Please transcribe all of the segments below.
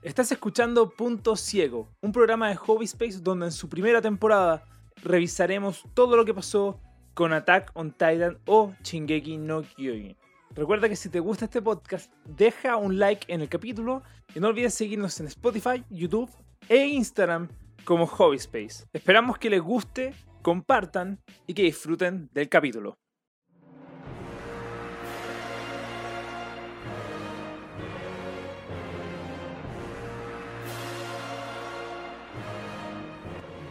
Estás escuchando Punto Ciego, un programa de Hobby Space donde en su primera temporada revisaremos todo lo que pasó con Attack on Titan o Shingeki no Kyojin. Recuerda que si te gusta este podcast, deja un like en el capítulo y no olvides seguirnos en Spotify, YouTube e Instagram como Hobby Space. Esperamos que les guste, compartan y que disfruten del capítulo.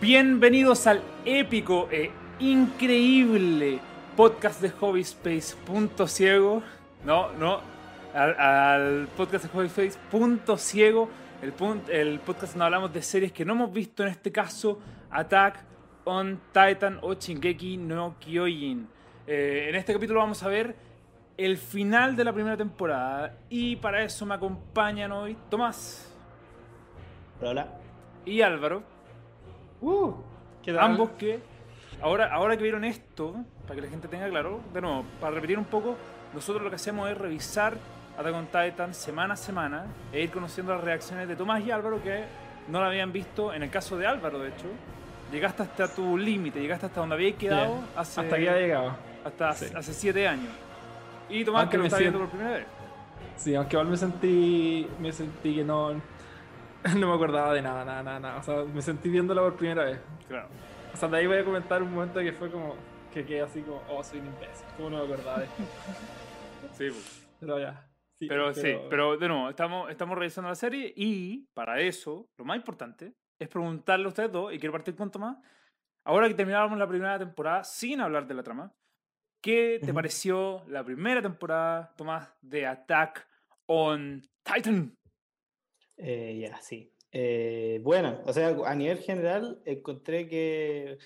Bienvenidos al épico e increíble podcast de Hobby Space Punto Ciego. No, no, al, al podcast de Hobby Space Punto Ciego. El, el podcast donde hablamos de series que no hemos visto, en este caso Attack on Titan o Shingeki no Kyojin. Eh, en este capítulo vamos a ver el final de la primera temporada y para eso me acompañan hoy Tomás Hola. y Álvaro. Uh. Ambos que, ahora, ahora que vieron esto, para que la gente tenga claro, de nuevo, para repetir un poco, nosotros lo que hacemos es revisar Attack on Titan semana a semana e ir conociendo las reacciones de Tomás y Álvaro que no la habían visto. En el caso de Álvaro, de hecho, llegaste hasta tu límite, llegaste hasta donde habías quedado hace, Hasta aquí ha llegado. hasta sí. hace siete años. Y Tomás Aunque que lo está viendo por siento- primera vez. Sí, aunque igual me sentí, me sentí que no, no me acordaba de nada, nada, nada, nada. O sea, me sentí viéndola por primera vez. Claro. O sea, de ahí voy a comentar un momento que fue como, que quedé así como, oh, soy un imbécil. ¿Cómo no me acordaba de esto? Sí, pues. Pero ya. Sí, Pero, sí, pero de nuevo, estamos, estamos revisando la serie y para eso, lo más importante es preguntarle a ustedes dos, y quiero partir con Tomás, ahora que terminábamos la primera temporada sin hablar de la trama, ¿qué te Ujú. pareció la primera temporada, Tomás, de Attack on Titan? Eh, ya, sí. Eh, bueno, o sea, a nivel general encontré que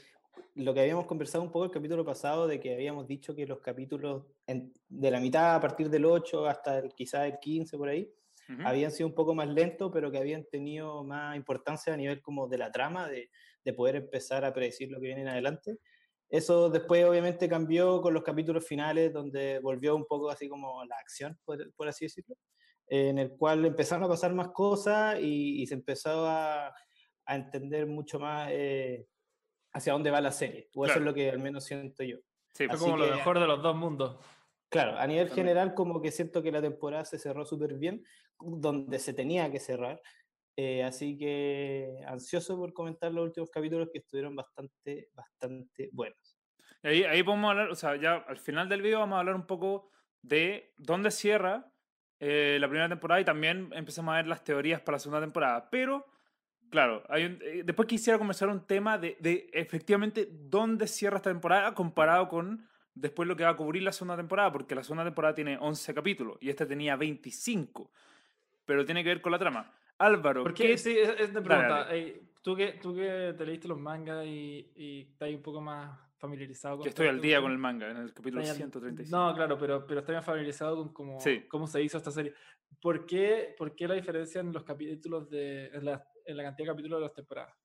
lo que habíamos conversado un poco el capítulo pasado, de que habíamos dicho que los capítulos en- de la mitad a partir del 8 hasta el, quizás el 15 por ahí, Ujú. habían sido un poco más lentos, pero que habían tenido más importancia a nivel como de la trama, de, de poder empezar a predecir lo que viene en adelante. Eso después obviamente cambió con los capítulos finales, donde volvió un poco así como la acción, por, por así decirlo, en el cual empezaron a pasar más cosas y, y se empezó a, a entender mucho más eh, hacia dónde va la serie. O eso Claro. es lo que al menos siento yo. Sí, Fue así como lo que- mejor de los dos mundos. Claro, a nivel También. general como que siento que la temporada se cerró súper bien, donde se tenía que cerrar. Eh, así que ansioso por comentar los últimos capítulos que estuvieron bastante, bastante buenos. Ahí, ahí podemos hablar, o sea, ya al final del video vamos a hablar un poco de dónde cierra eh, la primera temporada y también empezamos a ver las teorías para la segunda temporada. Pero, claro, hay un- eh, después quisiera conversar un tema de, de efectivamente dónde cierra esta temporada comparado con después lo que va a cubrir la segunda temporada, porque la segunda temporada tiene 11 capítulos y esta tenía 25, pero tiene que ver con la trama. Álvaro, Porque ¿qué- sí, es, es de pregunta. dale. ey, tú, que, tú que te leíste los mangas y, y estás un poco más familiarizado con que estoy al este día con el manga, en el capítulo al- 135. No, claro, pero, pero estoy más familiarizado con cómo, Sí. cómo se hizo esta serie. ¿Por qué, por qué la diferencia en los capítulos de. en la, en la cantidad de capítulos de las temporadas?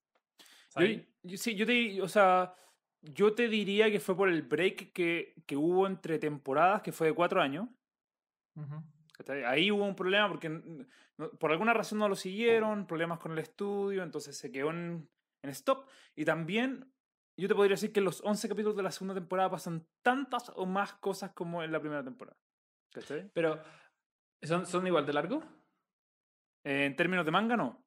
Yo, yo- sí, yo te, o sea, yo te diría que fue por el break que, que hubo entre temporadas, que fue de cuatro años. Ujú. ¿cachai? Ahí hubo un problema porque no- por alguna razón no lo siguieron, problemas con el estudio, entonces se quedó en, en stop. Y también yo te podría decir que en los 11 capítulos de la segunda temporada pasan tantas o más cosas como en la primera temporada. ¿cachai? Pero, ¿son, ¿son igual de largo? Eh, en términos de manga, no.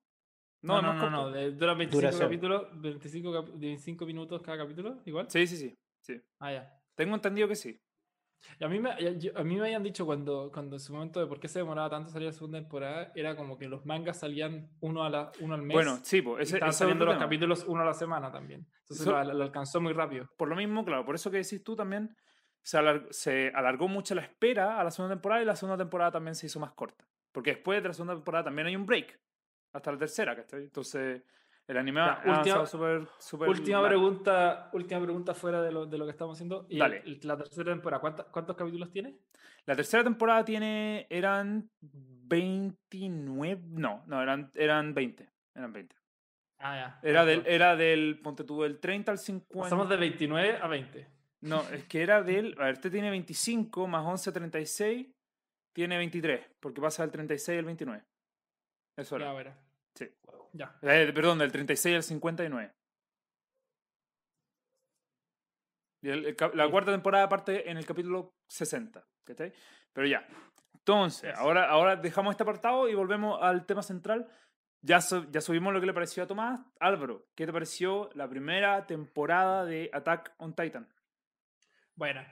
No, No, no, no, no, duran 25 Duración. capítulos, 25, cap- 25 minutos cada capítulo, igual. Sí, sí, sí, sí. Ah, ya. Tengo entendido que sí. Y a mí, me, a mí me habían dicho cuando, cuando en su momento de por qué se demoraba tanto salir la segunda temporada, era como que los mangas salían uno, a la, uno al mes. Bueno, sí, pues ese, estaban ese saliendo los tema. capítulos uno a la semana también. Entonces Eso- lo, lo alcanzó muy rápido. por lo mismo, claro, por eso que decís tú también, se, alar- se alargó mucho la espera a la segunda temporada y la segunda temporada también se hizo más corta. Porque después de la segunda temporada también hay un break, hasta la tercera, ¿cachai? Entonces, el anime Ya, ha última- súper, súper Última pregunta, última pregunta fuera de lo, de lo que estamos haciendo. Y Dale. el- la tercera temporada, ¿cuánta- ¿cuántos capítulos tiene? La tercera temporada tiene, eran 29, no, no, eran, eran 20, eran 20. Ah, ya. Era del, era del, ponte tú, del 30 al 50. Pasamos de 29 a 20. No, es que era del, a ver, este tiene 25 más 11, 36, tiene 23, porque pasa del 36 al 29. Eso era. Ya, verá. Sí. Ya. Eh, perdón, del 36 al 59. Y el- el la Sí. cuarta temporada parte en el capítulo 60. ¿cachai? Pero ya. Entonces, ahora, ahora dejamos este apartado y volvemos al tema central. Ya, ya subimos lo que le pareció a Tomás. Álvaro, ¿qué te pareció la primera temporada de Attack on Titan? Bueno,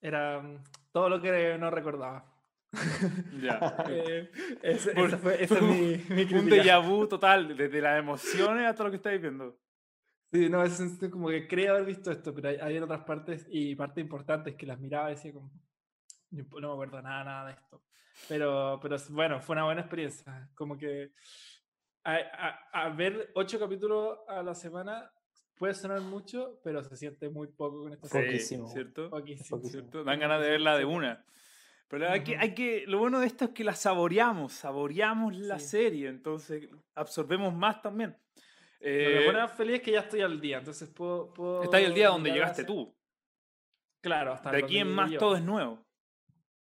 era mm, todo lo que no recordaba. Ya. Eh, ese- Por- esa fue, esa fue es mi, mi Un déjà vu total, desde las emociones hasta lo que estáis viendo. Sí, no, es es como que creía haber visto esto, pero hay, hay otras partes y partes importantes que las miraba y decía como, no, me acuerdo nada, nada de esto. Pero, pero bueno, fue una buena experiencia. Como que a, a- a ver ocho capítulos a la semana puede sonar mucho, pero se siente muy poco con esta Sí, serie. Poquísimo. ¿cierto? Poquísimo. Poquísimo. ¿Cierto? Dan ganas de verla de una. Pero hay que, hay que, lo bueno de esto es que la saboreamos, saboreamos la Sí. serie, entonces absorbemos más también. Lo que Eh, me pone más feliz es que ya estoy al día, entonces puedo... puedo está ahí el día donde llegaste hacia- tú. Claro, hasta De aquí en más yo. todo es nuevo.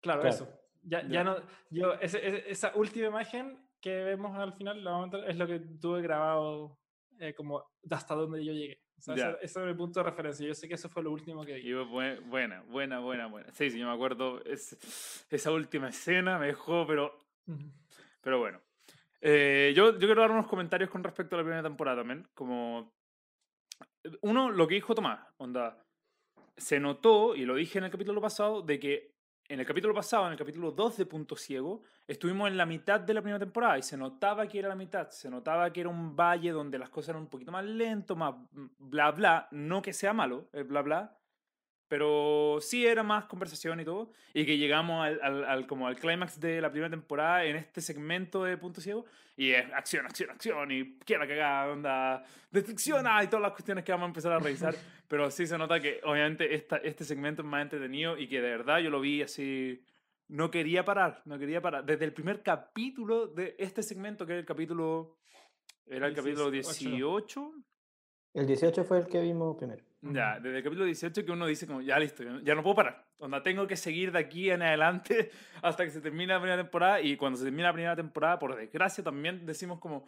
Claro, Claro. eso. Ya, Ya. ya no, yo, ese- ese- esa última imagen que vemos al final es lo que tuve grabado eh, como hasta donde yo llegué. O sea, Ya. ese, es mi punto de referencia. Yo sé que eso fue lo último que bue- buena, buena, buena, buena. Sí, sí, yo me acuerdo. es- esa última escena me dejó, pero. Pero bueno. Eh, yo, yo quiero dar unos comentarios con respecto a la primera temporada también. Como. Uno, lo que dijo Tomás, onda. Se notó, y lo dije en el capítulo pasado, de que en el capítulo pasado, en el capítulo 2 de Punto Ciego, estuvimos en la mitad de la primera temporada y se notaba que era la mitad. Se notaba que era un valle donde las cosas eran un poquito más lento, más bla bla. No que sea malo, el bla bla. Pero sí era más conversación y todo. Y que llegamos al, al, al- como al clímax de la primera temporada en este segmento de Punto Ciego. Y es acción, acción, acción. Y quiera cagada, onda. Destrucción, ah, y todas las cuestiones que vamos a empezar a revisar. Pero sí se nota que, obviamente, esta, este segmento es más entretenido y que de verdad yo lo vi así. No quería parar, no quería parar. Desde el primer capítulo de este segmento, que era el capítulo. Era el capítulo 18. 18. El 18 fue el que vimos primero. Ya, desde el capítulo 18 que uno dice como, ya listo, ya no- puedo parar. Onda, tengo que seguir de aquí en adelante hasta que se termine la primera temporada. Y cuando se termine la primera temporada, por desgracia, también decimos como,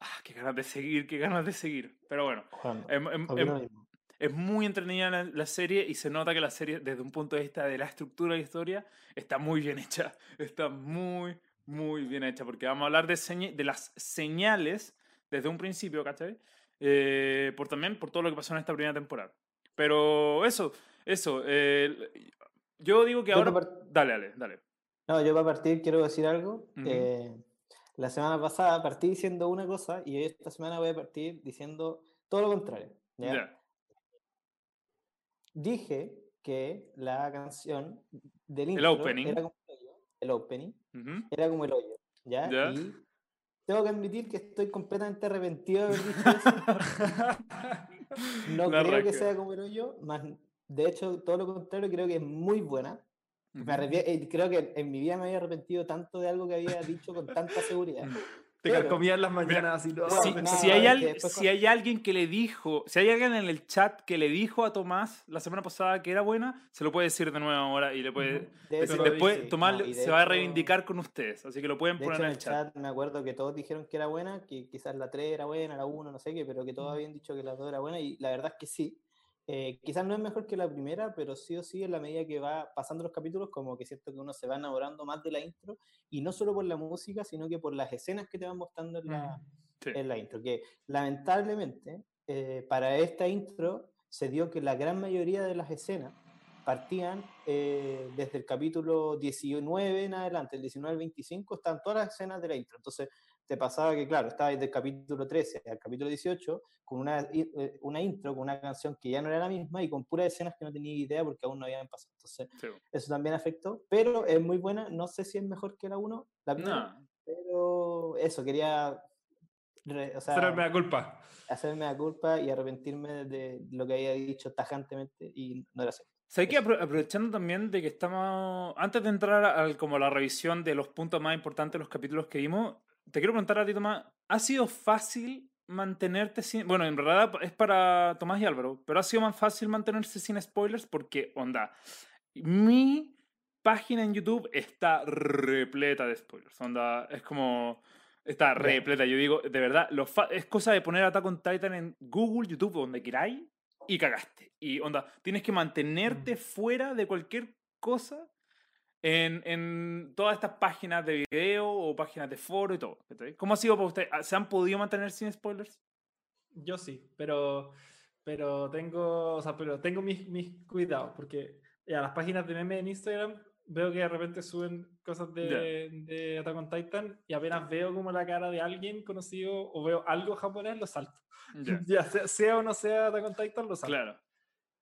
ah, qué ganas de seguir, qué ganas de seguir. Pero bueno, Juan, em- em- em- es muy entretenida la, la serie y se nota que la serie, desde un punto de vista de la estructura de la historia, está muy bien hecha. Está muy, muy bien hecha. Porque vamos a hablar de, seña- de las señales desde un principio, ¿cachai? Eh, por también por todo lo que pasó en esta primera temporada. Pero eso, eso. eh, yo digo que Yo ahora. Dale, dale, dale. No, yo para partir quiero decir algo. Ujú. Eh, la semana pasada partí diciendo una cosa y esta semana voy a partir diciendo todo lo contrario. ¿ya? Ya. Dije que la canción del El intro opening. era como el hoyo, el opening Ujú. era como el hoyo, ¿ya? Ya. Y tengo que admitir que estoy completamente arrepentido de haber dicho eso. No La creo que sea como el hoyo, más de hecho, todo lo contrario, creo que es muy buena. Me eh, creo que en mi vida me había arrepentido tanto de algo que había dicho con tanta seguridad. Te Pero- carcomía en las mañanas así. no, Si, no, si hay al- si hay alguien que le dijo, si hay alguien en el chat que le dijo a Tomás la semana pasada que era buena, se lo puede decir de nuevo ahora y le puede. De decir hecho, después. sí, Tomás no, de se va a hecho- reivindicar con ustedes, así que lo pueden De poner hecho, en el chat. me acuerdo que todos dijeron que era buena, que quizás la 3 era buena, la 1, no sé qué, pero que todos habían dicho que la 2 era buena y la verdad es que sí. Eh, quizás no es mejor que la primera, pero sí o sí en la medida que va pasando los capítulos, como que siento que uno se va enamorando más de la intro y no solo por la música, sino que por las escenas que te van mostrando en la, Sí. en la intro. Que lamentablemente eh, para esta intro se dio que la gran mayoría de las escenas partían eh, desde el capítulo 19 en adelante, el 19 al 25, están todas las escenas de la intro. Entonces, te pasaba que, claro, estaba desde el capítulo 13 al capítulo 18 con una, eh, una intro, con una canción que ya no era la misma y con puras escenas que no tenía idea porque aún no habían pasado. Entonces, Sí. eso también afectó, pero es muy buena. No sé si es mejor que la 1, la primera, No, pero eso, quería re- o sea, Será mea culpa. hacerme la culpa y arrepentirme de lo que había dicho tajantemente y no era cierto. ¿Sabes que aprovechando también de que estamos. Antes de entrar a como la revisión de los puntos más importantes de los capítulos que vimos, te quiero preguntar a ti, Tomás, ¿ha sido fácil mantenerte sin. Bueno, en verdad es para Tomás y Álvaro, pero ha sido más fácil mantenerse sin spoilers porque, onda, mi página en YouTube está repleta de spoilers. Onda, es como. Está repleta. Yo digo, de verdad, fa- es cosa de poner Attack on Titan en Google, YouTube, donde queráis, y cagaste. Y onda, tienes que mantenerte fuera de cualquier cosa en, en todas estas páginas de video o páginas de foro y todo. ¿Cómo ha sido para usted? ¿Se han podido mantener sin spoilers? Yo sí, pero, pero tengo, o sea, pero tengo mis, mis cuidados, porque a las páginas de meme en Instagram veo que de repente suben cosas de, de Attack on Titan y apenas veo como la cara de alguien conocido o veo algo japonés, lo salto. Ya, Ya sea, sea o no sea Attack on Titan, lo salto. claro.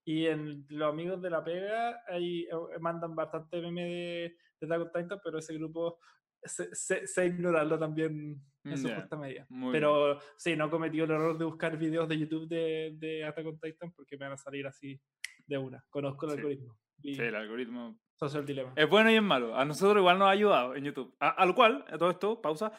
Y en los amigos de la pega ahí eh, mandan bastante meme de, de on Titan, pero ese grupo sé, sé- sé ignorarlo también en su justa medida. muy bien. Pero sí, no he cometido el error de buscar videos de YouTube de, de Attack on Titan porque me van a salir así de una. Conozco el Sí. algoritmo. Y Sí, el algoritmo Social Dilemma. Es bueno y es malo. A nosotros igual nos ha ayudado en YouTube. A, a lo cual, a todo esto, pausa.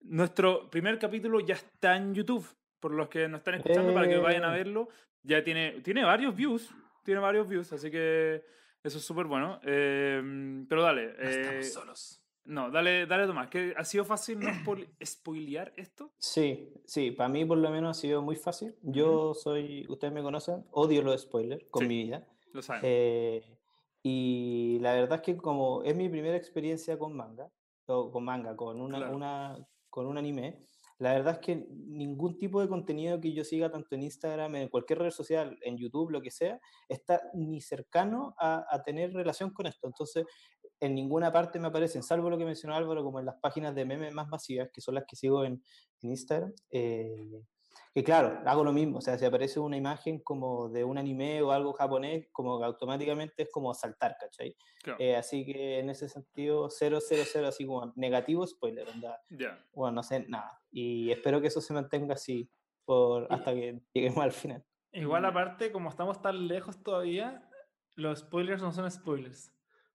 Nuestro primer capítulo ya está en YouTube. Por los que nos están escuchando, para que vayan a Eh. verlo. Ya tiene, tiene varios views. Tiene varios views, así que eso es súper bueno. Eh, pero dale. No estamos eh, solos. no, dale, dale Tomás. ¿Que ¿Ha sido fácil no spoil- spoilear esto? Sí, sí, para mí por lo menos ha sido muy fácil. Yo soy, ustedes me conocen, odio los spoilers con Sí. mi vida. Lo saben. Eh, y la verdad es que como es mi primera experiencia con manga, o con manga, con, una, Claro. una, con un anime, la verdad es que ningún tipo de contenido que yo siga, tanto en Instagram, en cualquier red social, en YouTube, lo que sea, está ni cercano a, tener relación con esto. Entonces, en ninguna parte me aparecen, salvo lo que mencionó Álvaro, como en las páginas de memes más masivas, que son las que sigo en, en Instagram. eh, que claro, hago lo mismo, o sea, si aparece una imagen como de un anime o algo japonés, como que automáticamente es como saltar, ¿cachai? Claro. Eh, así que en ese sentido, 000, así como negativo spoiler, onda, ya. bueno, no sé nada. Y espero que eso se mantenga así por, hasta que lleguemos al final. Igual aparte, como estamos tan lejos todavía, los spoilers no son spoilers.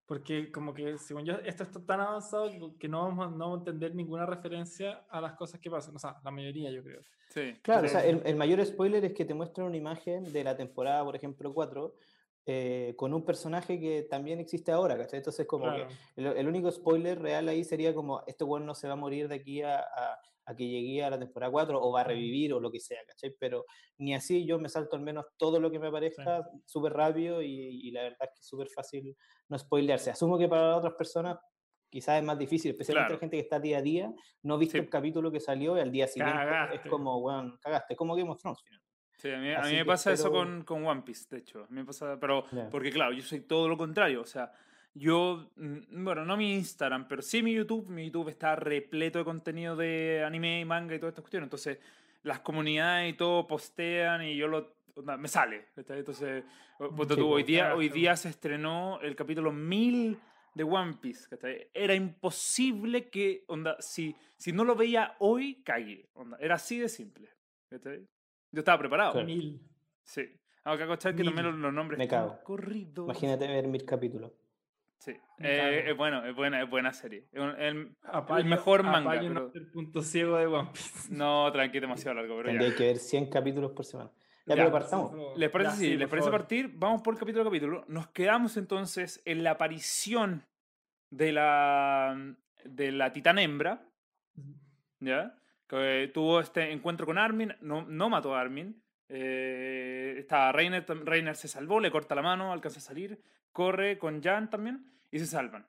Porque como que, según yo, esto está tan avanzado que- que no vamos, a- no vamos a entender ninguna referencia a las cosas que pasan. O sea, la mayoría yo creo. Sí. Claro, o sea, el, el mayor spoiler es que te muestran una imagen de la temporada, por ejemplo, 4, eh, con un personaje que también existe ahora, ¿cachai? Entonces, como Claro. que el, el único spoiler real ahí sería como, este weón no se va a morir de aquí a, a- a que llegue a la temporada 4 o va a revivir o lo que sea, ¿cachai? Pero ni así yo me salto al menos todo lo que me aparezca súper rápido y, y la verdad es que es súper fácil no spoilearse. Asumo que para otras personas quizás es más difícil, especialmente Claro. la gente que está día a día, no viste Sí. el capítulo que salió y al día siguiente Cagaste. es como, weón, cagaste, como Game of Thrones. finalmente. Sí, a mí, a mí me pasa eso espero- con, con One Piece, de hecho. A mí me pasa, pero Ya. porque claro, yo soy todo lo contrario. O sea, yo, mm, bueno, no mi Instagram, pero sí mi YouTube. Mi YouTube está repleto de contenido de anime y manga y todas estas cuestiones. Entonces, las comunidades y todo postean y yo lo. Me sale. Entonces, Sí, tú, hoy pues, día, hoy día se estrenó el capítulo 1000 de One Piece. Era imposible que, onda, si, si no lo veía hoy, cagué. Onda, era así de simple. Yo estaba preparado. Claro. Mil. Sí. Aunque acostar que también los, los nombres Me cago. corridos. Imagínate ver mil capítulos. Sí. Eh, es bueno, es buena, es buena serie. Es un- el- Apaño- mejor manga, pero- no ser punto ciego de One Piece. no, tranqui, demasiado largo, pero Tendría ya. que ver 100 capítulos por semana. Ya, Ya, pero partamos. ¿Les parece Ya, sí, sí, ¿Les parece favor. partir? Vamos por capítulo a capítulo. Nos quedamos entonces en la aparición de la de la titán hembra, ¿ya? Que tuvo este encuentro con Armin, no, no mató a Armin. Eh, está Reiner, Reiner se salvó, le corta la mano, alcanza a salir, corre con Jan también y se salvan.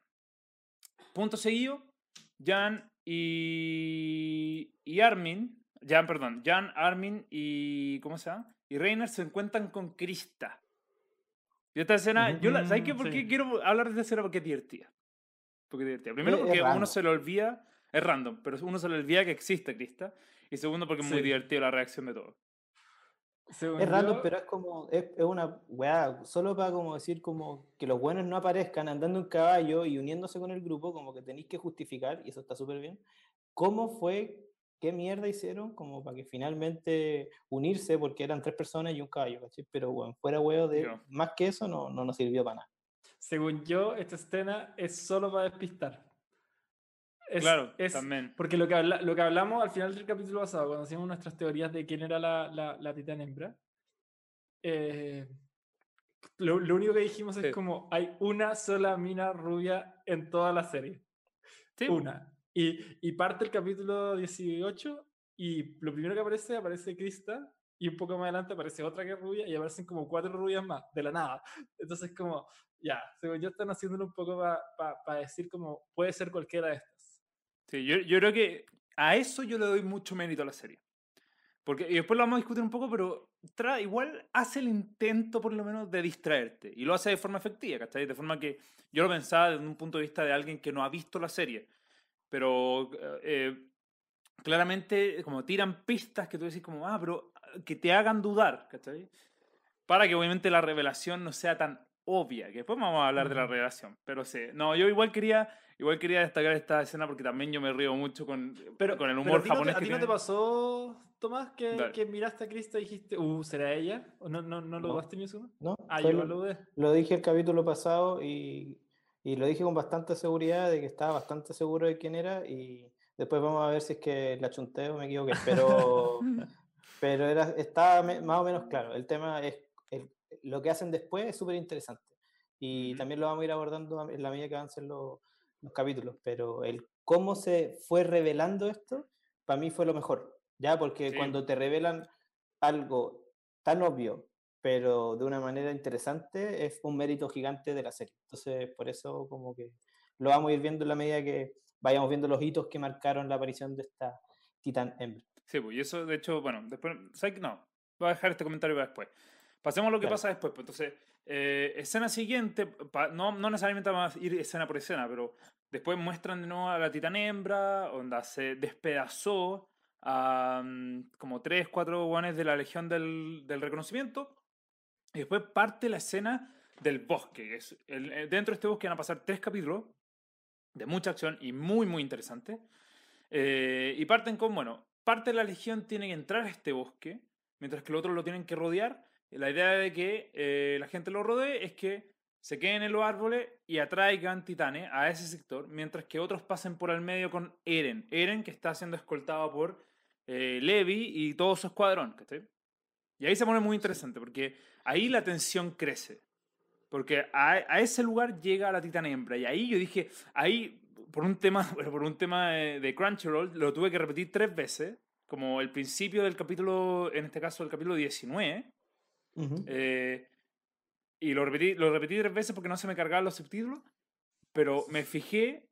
Punto seguido, Jan y, y Armin, Jan, perdón, Jan, Armin y, ¿cómo se llama? Y Reiner se encuentran con Krista. Y esta escena, yo la, ¿sabes qué? Mm, ¿Por qué sí. quiero hablar de esta escena? Porque es divertida. Porque es divertida. Primero porque uno se le olvida, es random, pero uno se le olvida que existe Krista. Y segundo porque es muy Sí. divertido la reacción de todos. Según Es random, yo, pero es como, es, es una weá, solo para como decir como que los buenos no aparezcan andando en caballo y uniéndose con el grupo, como que tenéis que justificar, y eso está súper bien, cómo fue, qué mierda hicieron, como para que finalmente unirse, porque eran tres personas y un caballo, ¿cachai? Pero bueno, fuera huevo de, Ya. más que eso no, no nos sirvió para nada. Según yo, esta escena es solo para despistar. Es- claro, es- también. Porque lo que, habla- lo que hablamos al final del capítulo pasado, cuando hacíamos nuestras teorías de quién era la, la, la titán hembra, eh, lo, lo único que dijimos Sí. es como hay una sola mina rubia en toda la serie. Sí, Una. Y, y parte el capítulo 18 y lo primero que aparece, aparece Krista y un poco más adelante aparece otra que es rubia y aparecen como cuatro rubias más, de la nada. Entonces como, ya, según yo están haciéndolo un poco para decir como puede ser cualquiera de estas. Sí, yo, yo creo que a eso yo le doy mucho mérito a la serie. Porque, y después lo vamos a discutir un poco, pero tra, igual hace el intento por lo menos de distraerte. Y lo hace de forma efectiva, ¿cachai? De forma que yo lo pensaba desde un punto de vista de alguien que no ha visto la serie. Pero eh, claramente como tiran pistas que tú decís como, ah, pero que te hagan dudar, ¿cachai? Para que obviamente la revelación no sea tan obvia, que después vamos a hablar de la revelación, pero sí, no, yo igual quería, igual quería destacar esta escena porque también yo me río mucho con, pero, con el humor japonés. ¿A ti no te pasó, Tomás, que, que, miraste a Krista y dijiste, uh, ¿será ella? ¿O no, no, no lo no. ni eso? No, ah, yo lo, lo, lo dije el capítulo pasado y, y lo dije con bastante seguridad de que estaba bastante seguro de quién era y después vamos a ver si es que la chunteo o me equivoqué, pero, pero era, estaba más o menos claro. El tema es lo que hacen después es súper interesante. Y también lo vamos a ir abordando en la medida que avancen los, los capítulos. Pero el cómo se fue revelando esto, para mí fue lo mejor. Ya, porque cuando te revelan algo tan obvio, pero de una manera interesante, es un mérito gigante de la serie. Entonces, por eso como que lo vamos a ir viendo en la medida que vayamos viendo los hitos que marcaron la aparición de esta Titan Hembra. Sí, pues, y eso de hecho, bueno, después. No, voy a dejar este comentario para después. Pasemos a lo que pasa después. Pues, entonces, eh, escena siguiente, no, no necesariamente vamos a ir escena por escena, pero después muestran de nuevo a la titán hembra, donde se despedazó a mm, como tres, cuatro guanes de la Legión del, del, Reconocimiento. Y después parte la escena del bosque. Es el, eh, dentro de este bosque van a pasar tres capítulos de mucha acción y muy, muy interesante. Eh, y parten con, bueno, parte de la Legión tiene que entrar a este bosque, mientras que el otro lo tienen que rodear la idea de que eh, la gente lo rodee es que se queden en los árboles y atraigan titanes a ese sector, mientras que otros pasen por el medio con Eren. Eren que está siendo escoltado por eh, Levi y todo su escuadrón. Y ahí se pone muy interesante, porque ahí la tensión crece. Porque a, ese lugar llega la titán hembra. Y ahí yo dije, ahí, por un tema, por un tema de, de Crunchyroll, lo tuve que repetir tres veces, como el principio del capítulo, en este caso el capítulo 19 eh, y lo repetí, lo repetí tres veces porque no se me cargaban los subtítulos, pero me fijé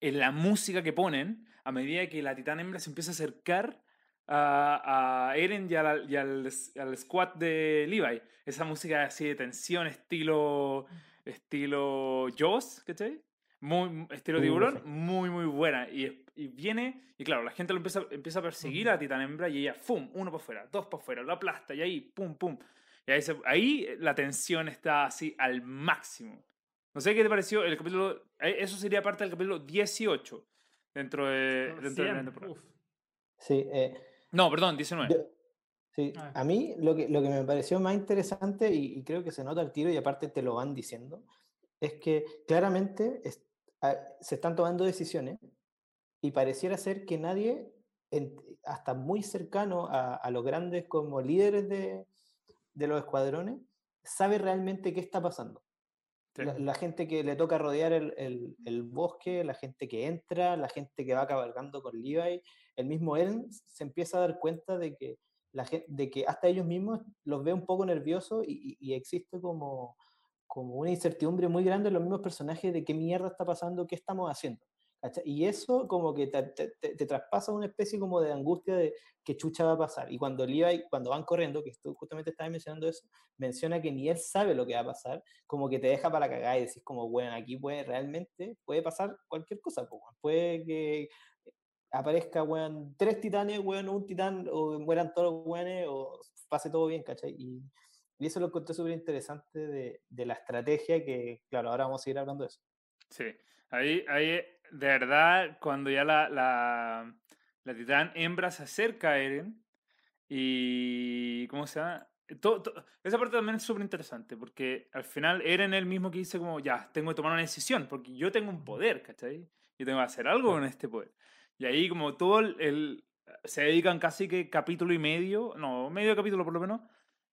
en la música que ponen a medida que la titán hembra se empieza a acercar a, a Eren y, y al, al, squad de Levi. Esa música así de tensión, estilo, estilo Jaws, ¿cachai? Muy, estilo tiburón, muy, muy buena. Y, y, viene, y claro, la gente lo empieza, empieza a perseguir a la titán hembra y ella, ¡fum! Uno para afuera, dos para afuera, lo aplasta y ahí, ¡pum, pum! Y ahí, ahí la tensión está así al máximo. No sé qué te pareció el capítulo. Eh, eso sería parte del capítulo 18 dentro de, dentro de Sí. Eh, no, perdón, 19. sí, ah. a mí lo que, lo que me pareció más interesante, y, y, creo que se nota el tiro, y aparte te lo van diciendo, es que claramente se están tomando decisiones y pareciera ser que nadie, hasta muy cercano a, los grandes como líderes de, los escuadrones, sabe realmente qué está pasando. La, gente que le toca rodear el, bosque, la gente que entra, la gente que va cabalgando con Levi, el mismo él se empieza a dar cuenta de que, la, de que hasta ellos mismos los ve un poco nerviosos y existe como, como una incertidumbre muy grande en los mismos personajes de qué mierda está pasando, qué estamos haciendo. Y eso como que te, te, traspasa una especie como de angustia de qué chucha va a pasar. Y cuando Levi, cuando van corriendo, que tú justamente estabas mencionando eso, menciona que ni él sabe lo que va a pasar, como que te deja para cagar y decís como, bueno, aquí puede realmente, puede pasar cualquier cosa, puede que aparezca, bueno, tres titanes, bueno, un titán, o mueran todos los buenos, o pase todo bien, ¿cachai? Y, y eso lo encontré súper interesante de, de, la estrategia que, claro, ahora vamos a seguir hablando de eso. Sí, ahí, ahí de verdad, cuando ya la, la, la titán hembra se acerca a Eren y, ¿cómo se llama? Todo, esa parte también es súper interesante porque al final Eren es el mismo que dice como, ya, tengo que tomar una decisión porque yo tengo un poder, ¿cachai? Yo tengo que hacer algo con este poder. Y ahí como todo el, el se dedican casi que capítulo y medio, no, medio capítulo por lo menos,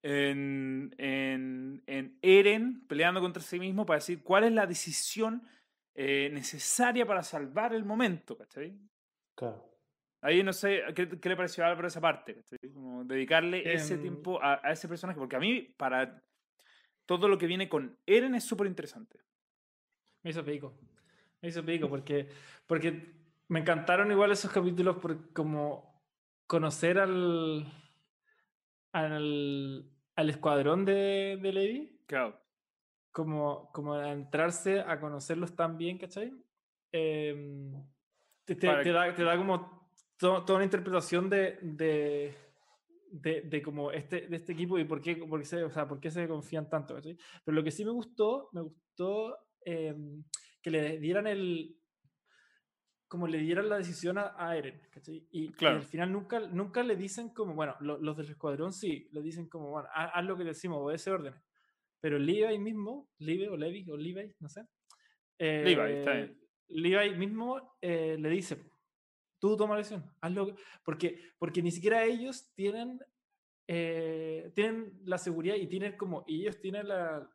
en, en, en Eren peleando contra sí mismo para decir cuál es la decisión eh, necesaria para salvar el momento, ¿cachai? Claro. Ahí no sé, ¿qué, qué le pareció a Álvaro esa parte? ¿cachai? Como dedicarle ese Em, tiempo a, a ese personaje, porque a mí, para todo lo que viene con Eren es súper interesante. Me hizo pico. Me hizo pico porque, porque me encantaron igual esos capítulos por como conocer al, al, al escuadrón de, de Levi, Claro. Como, como entrarse a conocerlos tan bien, ¿cachai? Em, te, te- da, te da como to- toda una interpretación de, de, de, de como este, de este equipo y por qué, por qué se, o sea, por qué se confían tanto, ¿cachai? Pero lo que sí me gustó, me gustó em, que le dieran el como le dieran la decisión a, a Eren, ¿cachai? Y, y Claro. al final nunca, nunca le dicen como, bueno, lo- los del escuadrón sí, le dicen como, bueno, haz, haz lo que decimos, obedece órdenes. Pero Levi mismo, Levi o Levi o Levi, no sé. Levi, está bien. eh, Levi mismo eh, le dice, tú toma la decisión, hazlo. que-". Porque, porque ni siquiera ellos tienen, eh, tienen la seguridad y tienen como, ellos tienen la,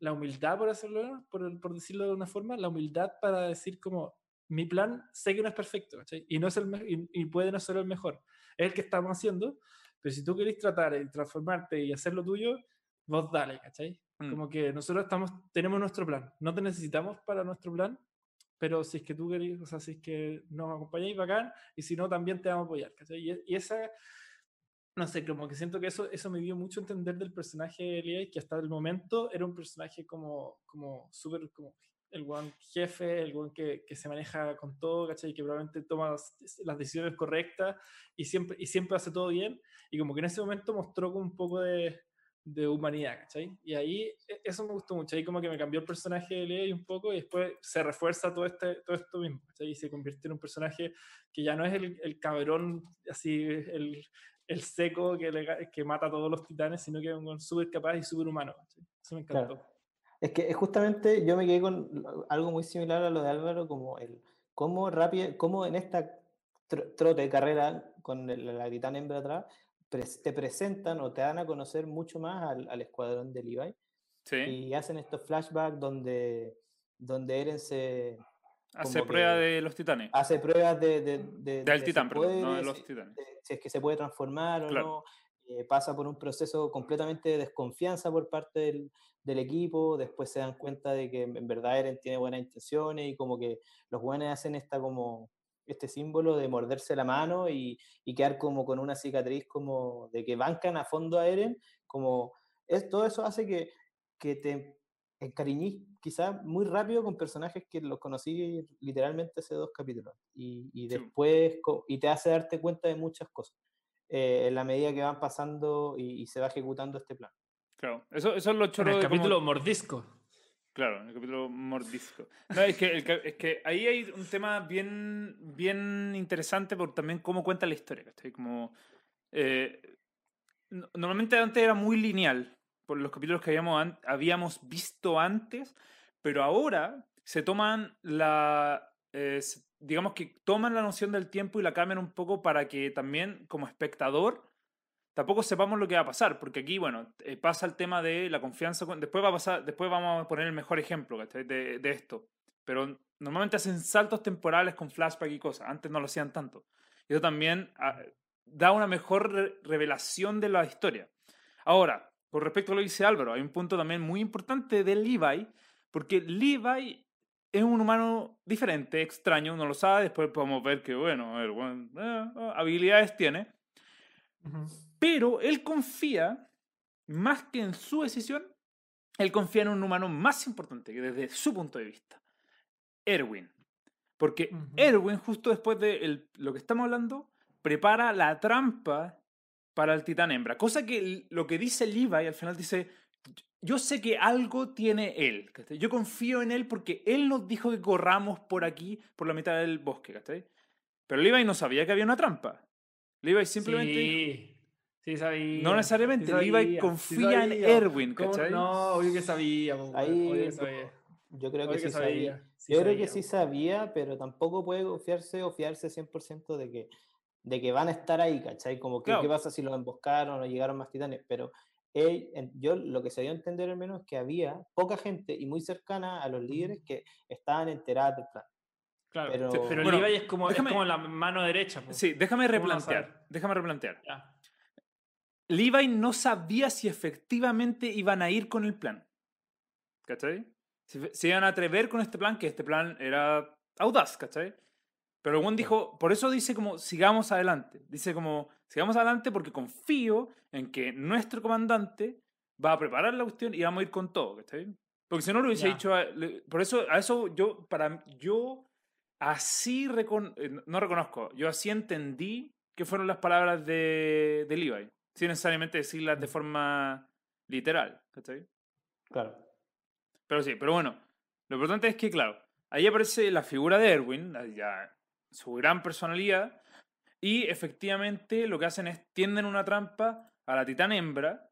la humildad, por hacerlo, por, por decirlo de una forma, la humildad para decir como, mi plan sé que no es perfecto. Y, no es el y, y puede no ser el mejor. Es el que estamos haciendo, pero si tú querés tratar de transformarte y hacer lo tuyo, vos dale, ¿cachai? Mm. Como que nosotros estamos, tenemos nuestro plan, no te necesitamos para nuestro plan, pero si es que tú querés, o sea, si es que nos acompañáis, bacán, y si no, también te vamos a apoyar, ¿cachai? Y, y esa, no sé, como que siento que eso, eso me dio mucho entender del personaje de Levi, que hasta el momento era un personaje como, como súper, como el buen jefe, el buen que, que se maneja con todo, ¿cachai? Que probablemente toma las, las decisiones correctas y siempre, y siempre hace todo bien, y como que en ese momento mostró como un poco de, de humanidad, ¿cachai? Y ahí e- eso me gustó mucho, ahí como que me cambió el personaje de Levi un poco y después se refuerza todo, este, todo esto mismo, ¿cachai? Y se convierte en un personaje que ya no es el, el cabrón, así, el, el seco que, le que mata a todos los titanes, sino que es un súper capaz y súper humano, ¿cachai? Eso me encantó. Claro. Es que justamente yo me quedé con algo muy similar a lo de Álvaro, como el cómo rápido, cómo en esta tro- trote de carrera con el- la titán hembra atrás, te presentan o te dan a conocer mucho más al, al escuadrón de Levi Sí. y hacen estos flashbacks donde, donde Eren se Hace prueba de los titanes. hace pruebas de, de, de- Del de titán, perdón, no de los titanes. si es que se puede transformar o Claro. no, eh, pasa por un proceso completamente de desconfianza por parte del, del equipo, después se dan cuenta de que en verdad Eren tiene buenas intenciones y como que los buenos hacen esta como este símbolo de morderse la mano y, y quedar como con una cicatriz como de que bancan a fondo a Eren, como es, todo eso hace que, que te encariñís quizás muy rápido con personajes que los conocí literalmente hace dos capítulos y, y después y te hace darte cuenta de muchas cosas eh, en la medida que van pasando y, y se va ejecutando este plan. Claro. Eso, eso es lo En choro el de capítulo Mordisco. Claro, en el capítulo mordisco. No, es, que, el es que ahí hay un tema bien, bien interesante por también cómo cuenta la historia. ¿cachai? Como, eh, no- normalmente antes era muy lineal por los capítulos que habíamos, habíamos visto antes, pero ahora se toman la... eh, digamos que toman la noción del tiempo y la cambian un poco para que también como espectador tampoco sepamos lo que va a pasar, porque aquí, bueno, eh, pasa el tema de la confianza, con- después va a pasar, después vamos a poner el mejor ejemplo de, de esto, pero normalmente hacen saltos temporales con flashback y cosas, antes no lo hacían tanto. Eso también ah, da una mejor re- revelación de la historia. Ahora, con respecto a lo que dice Álvaro, hay un punto también muy importante de Levi, porque Levi es un humano diferente, extraño, uno lo sabe, después podemos ver que, bueno, el buen, eh, eh, habilidades tiene, Pero él confía, más que en su decisión, él confía en un humano más importante, que desde su punto de vista, Erwin. Porque. Erwin, justo después de el- lo que estamos hablando, prepara la trampa para el titán hembra. Cosa que lo que dice Levi al final dice, yo sé que algo tiene él. ¿cachai? Yo confío en él porque él nos dijo que corramos por aquí, por la mitad del bosque. ¿cachai? Pero Levi no sabía que había una trampa. Levi simplemente... Sí, sí sabía. no necesariamente, sí Levi sí confía en. Erwin, ¿Cómo ¿cachai? No, obvio que sabía. Ahí obvio que sabía. yo creo que sí sabía. sí Yo creo que sí sabía, pero tampoco puede confiarse o fiarse 100% de que, de que van a estar ahí, ¿cachai? Como que Claro. qué pasa si los emboscaron o llegaron más titanes, pero él- yo lo que se dio a entender al menos es que había poca gente y muy cercana a los líderes que estaban enteradas del plan. Claro, Pero- pero, Bueno, Levi es como, es déjame- como la mano derecha. po. Sí, déjame ¿Cómo vas a replantear. Déjame replantear. Ya. Levi no sabía si efectivamente iban a ir con el plan. ¿Cachai? Si, se iban a atrever con este plan, que este plan era audaz, ¿cachai? Pero Juan dijo, por eso dice como, sigamos adelante. Dice como, sigamos adelante porque confío en que nuestro comandante va a preparar la cuestión y vamos a ir con todo, ¿cachai? Porque si no lo hubiese Ya. dicho, a- le- por eso, a eso yo, para, yo así, recon- eh, no reconozco, yo así entendí que fueron las palabras de, de Levi, sin necesariamente decirlas de forma literal, ¿cachai? Claro. Pero sí, pero bueno, lo importante es que, claro, ahí aparece la figura de Erwin, ya, su gran personalidad, y efectivamente lo que hacen es tienden una trampa a la titán hembra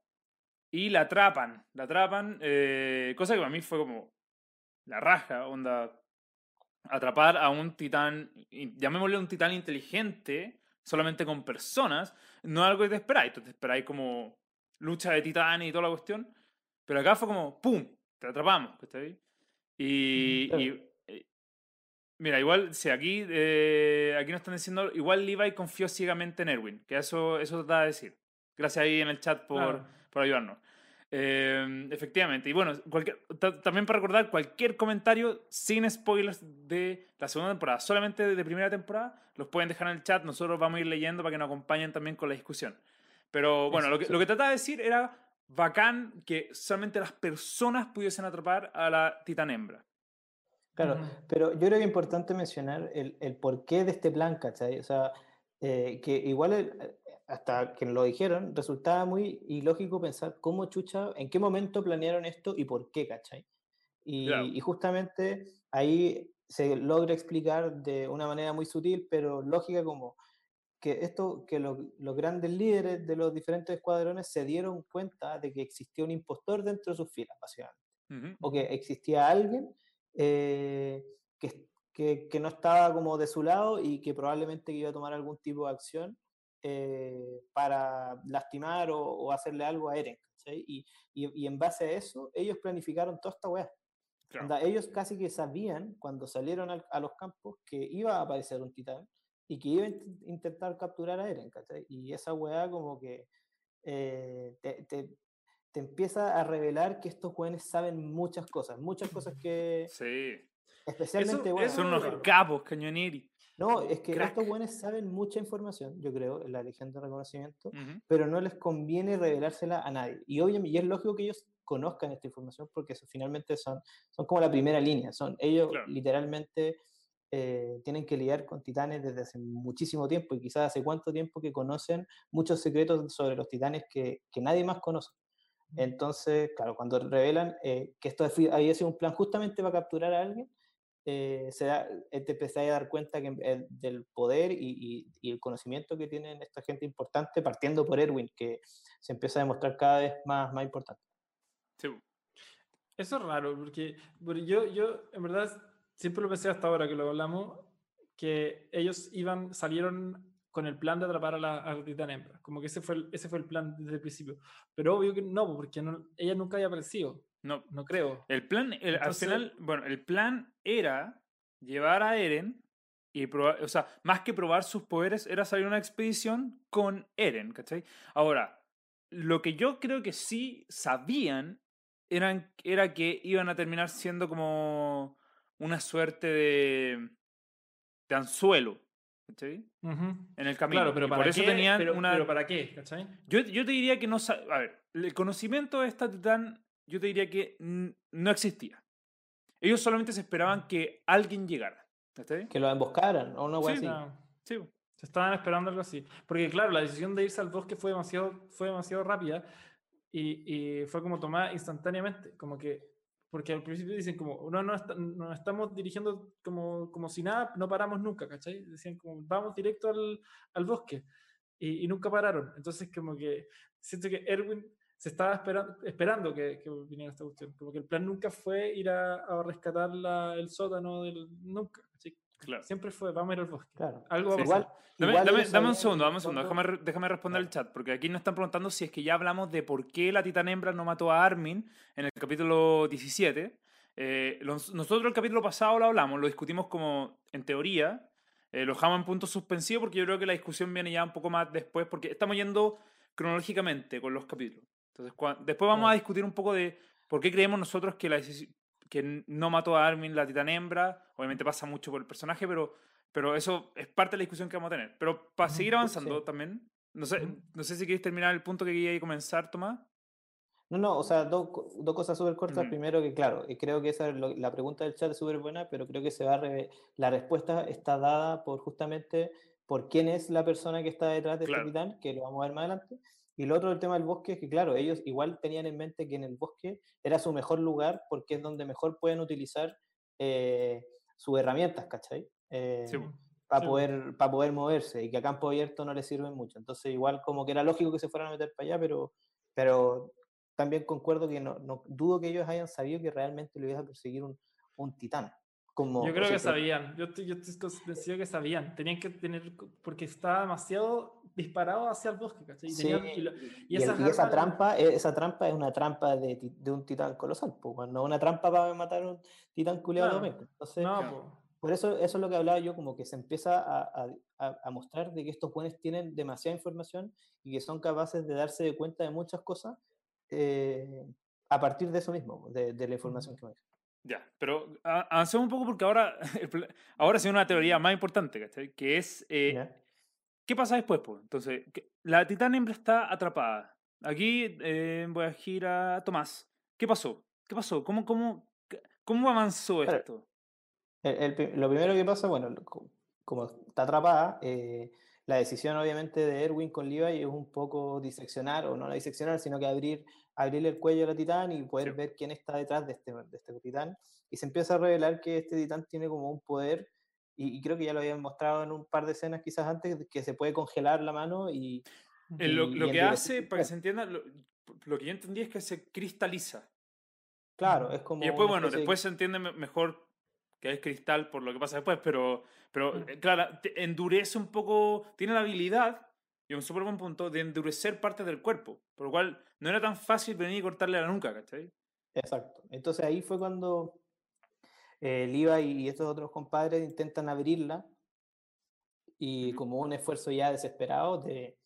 y la atrapan, la atrapan, eh, cosa que para mí fue como la raja, onda, atrapar a un titán, llamémosle un titán inteligente, solamente con personas, no es algo que te esperáis, te esperáis como lucha de titanes y toda la cuestión, pero acá fue como, ¡pum! Te atrapamos, ¿cachai? Y, y, eh, mira, igual, si aquí, eh, aquí nos están diciendo, igual Levi confió ciegamente en Erwin, que eso, eso te da a decir. Gracias ahí en el chat por, Claro. por ayudarnos. Eh, efectivamente. Y bueno, también para recordar, cualquier comentario sin spoilers de la segunda temporada, solamente de, de primera temporada, los pueden dejar en el chat. Nosotros vamos a ir leyendo para que nos acompañen también con la discusión. Pero bueno, lo que, lo que trataba de decir era bacán que solamente las personas pudiesen atrapar a la titán hembra. Claro, pero yo creo que es importante mencionar el, el porqué de este plan, ¿cachai? O sea, eh, que igual el- hasta que lo dijeron, resultaba muy ilógico pensar cómo chucha, en qué momento planearon esto y por qué, ¿cachai? Y, Claro. y justamente ahí se logra explicar de una manera muy sutil, pero lógica como que esto, que los, los grandes líderes de los diferentes escuadrones se dieron cuenta de que existía un impostor dentro de sus filas, básicamente o que existía alguien eh, que, que, que no estaba como de su lado y que probablemente iba a tomar algún tipo de acción eh, para lastimar o, o hacerle algo a Eren. ¿cachai? Y, y, y en base a eso, ellos planificaron toda esta weá. Claro. Onda, ellos casi que sabían cuando salieron al- a los campos que iba a aparecer un titán y que iba a int- intentar capturar a Eren. ¿cachai? Y esa weá como que eh, te, te- te empieza a revelar que estos jóvenes saben muchas cosas, muchas cosas que Sí. especialmente bueno, eso Son unos capos, cañoneri. No, es que crack. estos jóvenes saben mucha información, yo creo, en la Legión de Reconocimiento, Ujú. pero no les conviene revelársela a nadie. Y obviamente, y es lógico que ellos conozcan esta información porque eso finalmente son, son como la primera línea, son ellos Claro. literalmente eh, tienen que lidiar con titanes desde hace muchísimo tiempo y quizás hace cuánto tiempo que conocen muchos secretos sobre los titanes que, que nadie más conoce. Entonces, claro, cuando revelan eh, que esto había sido un plan justamente para capturar a alguien, eh, se da- eh, te empecé a dar cuenta que, eh, del poder y, y- y el conocimiento que tienen esta gente importante, partiendo por Erwin, que se empieza a demostrar cada vez más, más importante. Sí. Eso es raro, porque, porque yo, yo en verdad siempre lo pensé hasta ahora que lo hablamos, que ellos iban, salieron con el plan de atrapar a la, a la titán hembra. Como que ese fue, el, ese fue el plan desde el principio. Pero obvio que no, porque no- ella nunca había aparecido. No, No creo. El plan, el- Entonces- al final, bueno, el plan era llevar a Eren y probar, o sea, más que probar sus poderes, era salir a una expedición con Eren, ¿cachai? Ahora, lo que yo creo que sí sabían eran, era que iban a terminar siendo como una suerte de, de anzuelo, ¿cachai? En el camino. Claro, pero Y para por eso qué, tenían pero, una... pero para qué, ¿cachai? Yo, yo te diría que no... A ver, el conocimiento de esta titán, yo te diría que no existía. Ellos solamente se esperaban que alguien llegara. ¿Está Que lo emboscaran o una Sí, así. No, Sí. se estaban esperando algo así. Porque claro, la decisión de irse al bosque fue demasiado, fue demasiado rápida y, y fue como tomada instantáneamente. Como que, porque al principio dicen como, no, no, está- nos estamos dirigiendo como, como si nada, no paramos nunca, ¿cachai? Decían como, vamos directo al, al bosque y, y nunca pararon. Entonces como que siento que Erwin se estaba esperando, esperando que, que viniera esta cuestión. Como que el plan nunca fue ir a, a rescatar la- el sótano del... Nunca, ¿cachai? Claro. Siempre fue, vamos a ir al bosque. Claro. Algo va a Sí, pasar. Igual, Dame, igual dame- dame un segundo, dame un segundo. Déjame, déjame responder el chat, porque aquí nos están preguntando si es que ya hablamos de por qué la titán hembra no mató a Armin en el capítulo 17. Eh, los- nosotros el capítulo pasado lo hablamos, lo discutimos como en teoría, eh, lo dejamos en punto suspensivo porque yo creo que la discusión viene ya un poco más después, porque estamos yendo cronológicamente con los capítulos. Entonces, cua- después vamos a discutir un poco de por qué creemos nosotros que, la que no mató a Armin la titán hembra. Obviamente pasa mucho por el personaje, pero, pero eso es parte de la discusión que vamos a tener. Pero para seguir avanzando sí. también, no sé, no sé si queréis terminar el punto que quería comenzar, Tomás. No, no, o sea, dos, dos cosas súper cortas. Ujú. Primero que, claro, y creo que esa es lo- la pregunta del chat es súper buena, pero creo que se va a reve- la respuesta está dada por justamente por quién es la persona que está detrás de Claro. este titán, que lo vamos a ver más adelante. Y lo otro del tema del bosque es que, claro, ellos igual tenían en mente que en el bosque era su mejor lugar porque es donde mejor pueden utilizar eh, sus herramientas, ¿cachai? Eh, Sí, para Sí, poder, para poder moverse y que a campo abierto no les sirven mucho. Entonces, igual como que era lógico que se fueran a meter para allá, pero, pero también concuerdo que no, no dudo que ellos hayan sabido que realmente lo iba a perseguir un, un titán. Como, Yo creo que sabían, yo estoy, yo estoy convencido que sabían, tenían que tener, porque estaba demasiado disparado hacia el bosque, ¿cachai? Y Sí, tenían- y lo- y, y el- esas y esa trampa, e- esa trampa es una trampa de, de un titán colosal, pues, no una trampa para matar a un titán culiado Claro. Entonces, no, claro. po. por eso, eso es lo que hablaba yo, como que se empieza a, a- a- mostrar de que estos jóvenes tienen demasiada información y que son capaces de darse de cuenta de muchas cosas eh, a partir de eso mismo, de, de la información que manejan. Ya, pero avancemos un poco porque ahora, ahora sí una teoría más importante, ¿cachai? Que es, eh. ¿qué pasa después? Pues? Entonces, la titán hembra está atrapada. Aquí eh, voy a girar a Tomás. ¿Qué pasó? ¿Qué pasó? ¿Cómo, cómo, cómo avanzó esto? El- el pri- lo primero que pasa, bueno, como está atrapada, eh, la decisión obviamente de Erwin con Levi es un poco diseccionar, o no la diseccionar, sino que abrir, abrirle el cuello a la titán y poder Sí. ver quién está detrás de este, de este titán. Y se empieza a revelar que este titán tiene como un poder, y, y creo que ya lo habían mostrado en un par de escenas quizás antes, que se puede congelar la mano y... Eh, lo, lo y que hace, para que se entienda, lo, lo que yo entendí es que se cristaliza. Claro, es como... Y después, bueno, de- después se entiende me- mejor que es cristal por lo que pasa después, pero, pero Mm. eh, claro, endurece un poco, tiene la habilidad, y un súper buen punto, de endurecer partes del cuerpo, por lo cual no era tan fácil venir y cortarle la nuca, ¿cachai? Exacto. Entonces ahí fue cuando eh, Liva y estos otros compadres intentan abrirla y como un esfuerzo ya desesperado de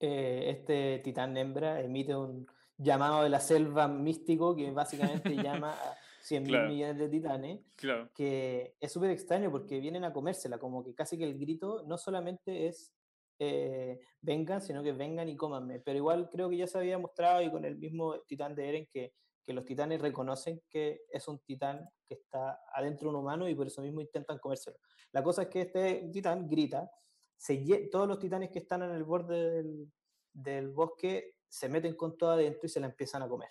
eh, este titán hembra emite un llamado de la selva místico que básicamente llama a 100 mil Claro. millones de titanes Claro. que es súper extraño porque vienen a comérsela, como que casi que el grito no solamente es eh, vengan, sino que vengan y cómanme. Pero igual creo que ya se había mostrado y con el mismo titán de Eren que, que los titanes reconocen que es un titán que está adentro de un humano y por eso mismo intentan comérselo. La cosa es que este titán grita, se todos los titanes que están en el borde del, del bosque se meten con todo adentro y se la empiezan a comer.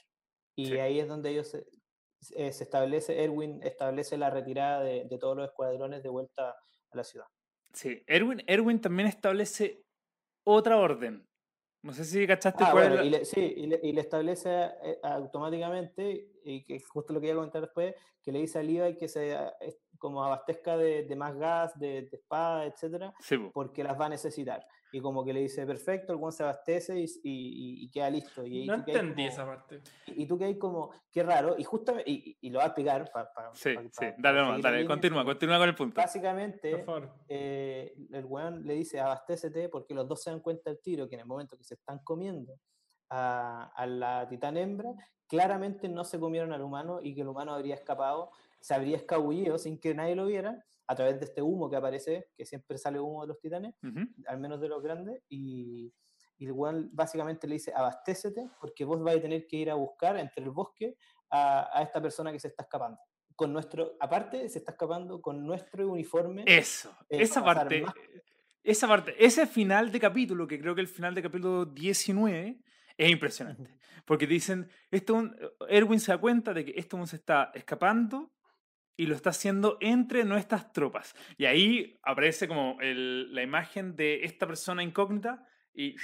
Y Sí. ahí es donde ellos se, eh, se establece, Erwin establece la retirada de, de todos los escuadrones de vuelta a la ciudad. Sí, Erwin, Erwin también establece otra orden. No sé si cachaste Ah, cuál bueno, y le, sí, y le, y le establece eh, automáticamente, y que es justo lo que iba a comentar después, que le dice a Levi que se es- como abastezca de, de más gas, de, de espada, etcétera, Sí, porque las va a necesitar. Y como que le dice, perfecto, el buen se abastece y, y- y queda listo. Y, No tú quedas entendí como- esa parte. Y, y tú que hay como, qué raro, y justamente, y, y lo va a explicar para Sí, sí. Dale, dale, continúa, continúa con el punto. Básicamente, eh, el weón le dice abastécete porque los dos se dan cuenta del tiro que en el momento que se están comiendo a, a la titán hembra, claramente no se comieron al humano y que el humano habría escapado, se habría escabullido sin que nadie lo viera a través de este humo que aparece, que siempre sale humo de los titanes, al menos de los grandes, y, y el weón básicamente le dice abastécete porque vos vais a tener que ir a buscar entre el bosque a, a esta persona que se está escapando. Con nuestro, aparte, se está escapando con nuestro uniforme. Eso, eh, esa parte, más- esa parte, ese final de capítulo, que creo que el final de capítulo 19 es impresionante. Porque dicen, esto, un- Erwin se da cuenta de que esto se está escapando y lo está haciendo entre nuestras tropas. Y ahí aparece como el- la imagen de esta persona incógnita y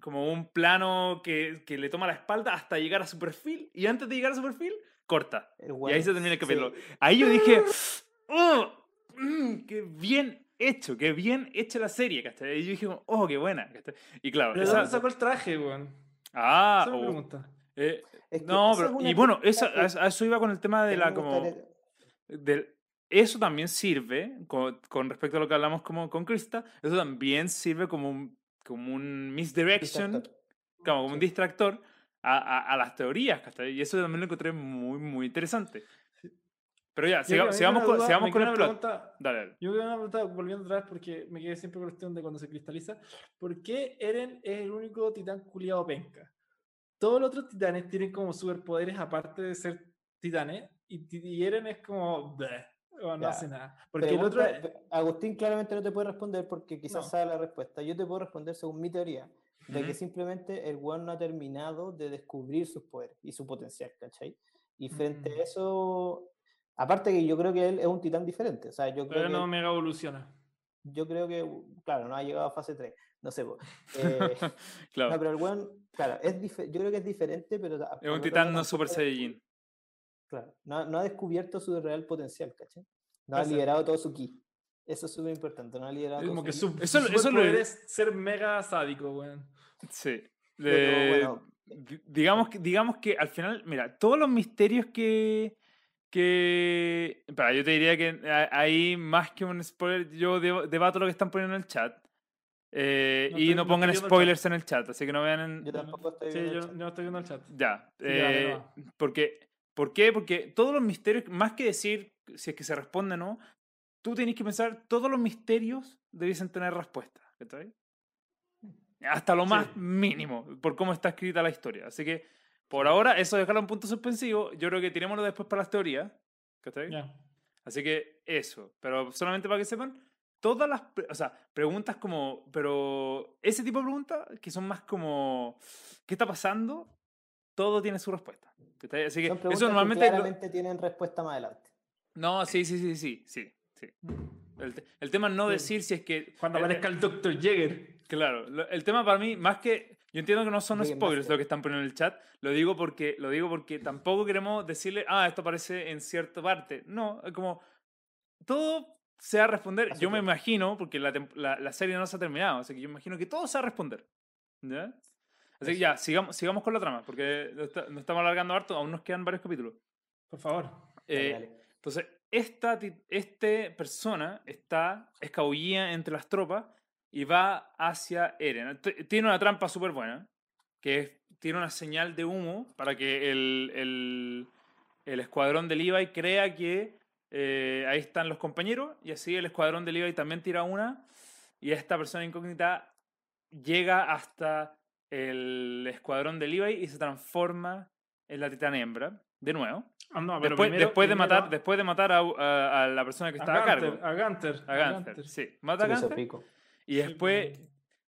como un plano que, que le toma la espalda hasta llegar a su perfil y antes de llegar a su perfil, corta. Y ahí se termina el capítulo. Ahí yo dije, "Oh, "Mm, qué bien hecho, qué bien hecha la serie, ¿cachai? Y yo dije, oh, qué buena, ¿cachai? Y claro, ¿Pero de esa- dónde sacó el traje, weón? Ah, Esa es mi oh, pregunta. eh, Es que no, esa pero, y bueno, que- a, eso iba con el tema de la me como... gustaría- del- eso también sirve, con, con respecto a lo que hablamos como con Krista, eso también sirve como un, como un misdirection, Distractor. como, como un Sí. distractor a, a- a las teorías, ¿cachai? Y eso también lo encontré muy, muy interesante. Pero ya, siga- sigamos, queda con, duda- sigamos con el plot. pregunta- Dale, dale. Yo creo una pregunta, volviendo atrás, porque me quedé siempre con la cuestión de cuando se cristaliza. ¿Por qué Eren es el único titán culiado penca? Todos los otros titanes tienen como superpoderes aparte de ser titanes, y, ti- y Eren es como. o no Ya. hace nada. Porque el otro. Agustín claramente no te puede responder porque quizás No. sabe la respuesta. Yo te puedo responder según mi teoría, de que simplemente el weón no ha terminado de descubrir sus poderes y su potencial, ¿cachai? Y frente Mm. a eso, aparte que yo creo que él es un titán diferente, o sea, yo creo Pero que no él- mega evoluciona. yo creo que, claro, no ha llegado a fase 3, no sé. po. Eh, claro, no, pero el weón, claro, es yo creo que es diferente, pero... es un titán no Super Saiyajin. Claro, no, ha- no ha descubierto su real potencial, ¿cachai? No ha Exacto. liberado todo su ki. Eso es súper importante, no ha liberado Es todo como que su. Eso- su eso lo- es ser mega sádico, weón. Sí. Pero bueno, di- digamos, que, digamos que al final, mira, todos los misterios que. que para, yo te diría que a- ahí, más que un spoiler, yo debato lo que están poniendo en el chat. eh, No y no no pongan el spoilers en el chat, así que no vean en. Yo tampoco estoy Sí, viendo el yo, chat. yo estoy viendo el chat. Ya. Eh, va. porque, ¿Por qué? Porque todos los misterios, más que decir si es que se responde o no, tú tienes que pensar, todos los misterios debiesen tener respuesta. ¿cachai? Hasta lo más Sí. mínimo, por cómo está escrita la historia. Así que, por ahora, eso dejarlo en punto suspensivo. Yo creo que tirémoslo después para las teorías. ¿cachai? Ya. Así que eso, pero solamente para que sepan, todas las, o sea, preguntas como, pero ese tipo de preguntas que son más como, ¿qué está pasando? Todo tiene su respuesta. Así que Son eso que normalmente... lo- claramente tienen respuesta más adelante. No, sí, sí, sí, sí, sí, sí. El, te- el tema es no Sí. decir si es que... Cuando aparezca el Dr. Jäger. Claro, lo- el tema para mí, más que. Yo entiendo que no son spoilers lo que están poniendo en el chat. Lo digo porque, lo digo porque tampoco queremos decirle, ah, esto aparece en cierta parte. No, es como. Todo se va a responder. Yo me imagino, porque la, la serie no se ha terminado, así que yo imagino que todo se va a responder. ¿Ya? Así que ya, sigamos, sigamos con la trama, porque nos, estamos alargando harto, aún nos quedan varios capítulos. Por favor. Eh, dale. entonces, esta este persona está escabullida entre las tropas y va hacia Eren. Tiene una trampa súper buena, que es, tiene una señal de humo para que el, el, el escuadrón de Levi crea que eh, ahí están los compañeros y así el escuadrón de Levi también tira una y esta persona incógnita llega hasta el escuadrón de Levi y se transforma en la titana hembra, de nuevo. Ah, no, pero Después, primero- después de primero matar, después de matar a, a- a la persona que a estaba a cargo. A Gunter. A Gunther, sí. Mata a pico. y después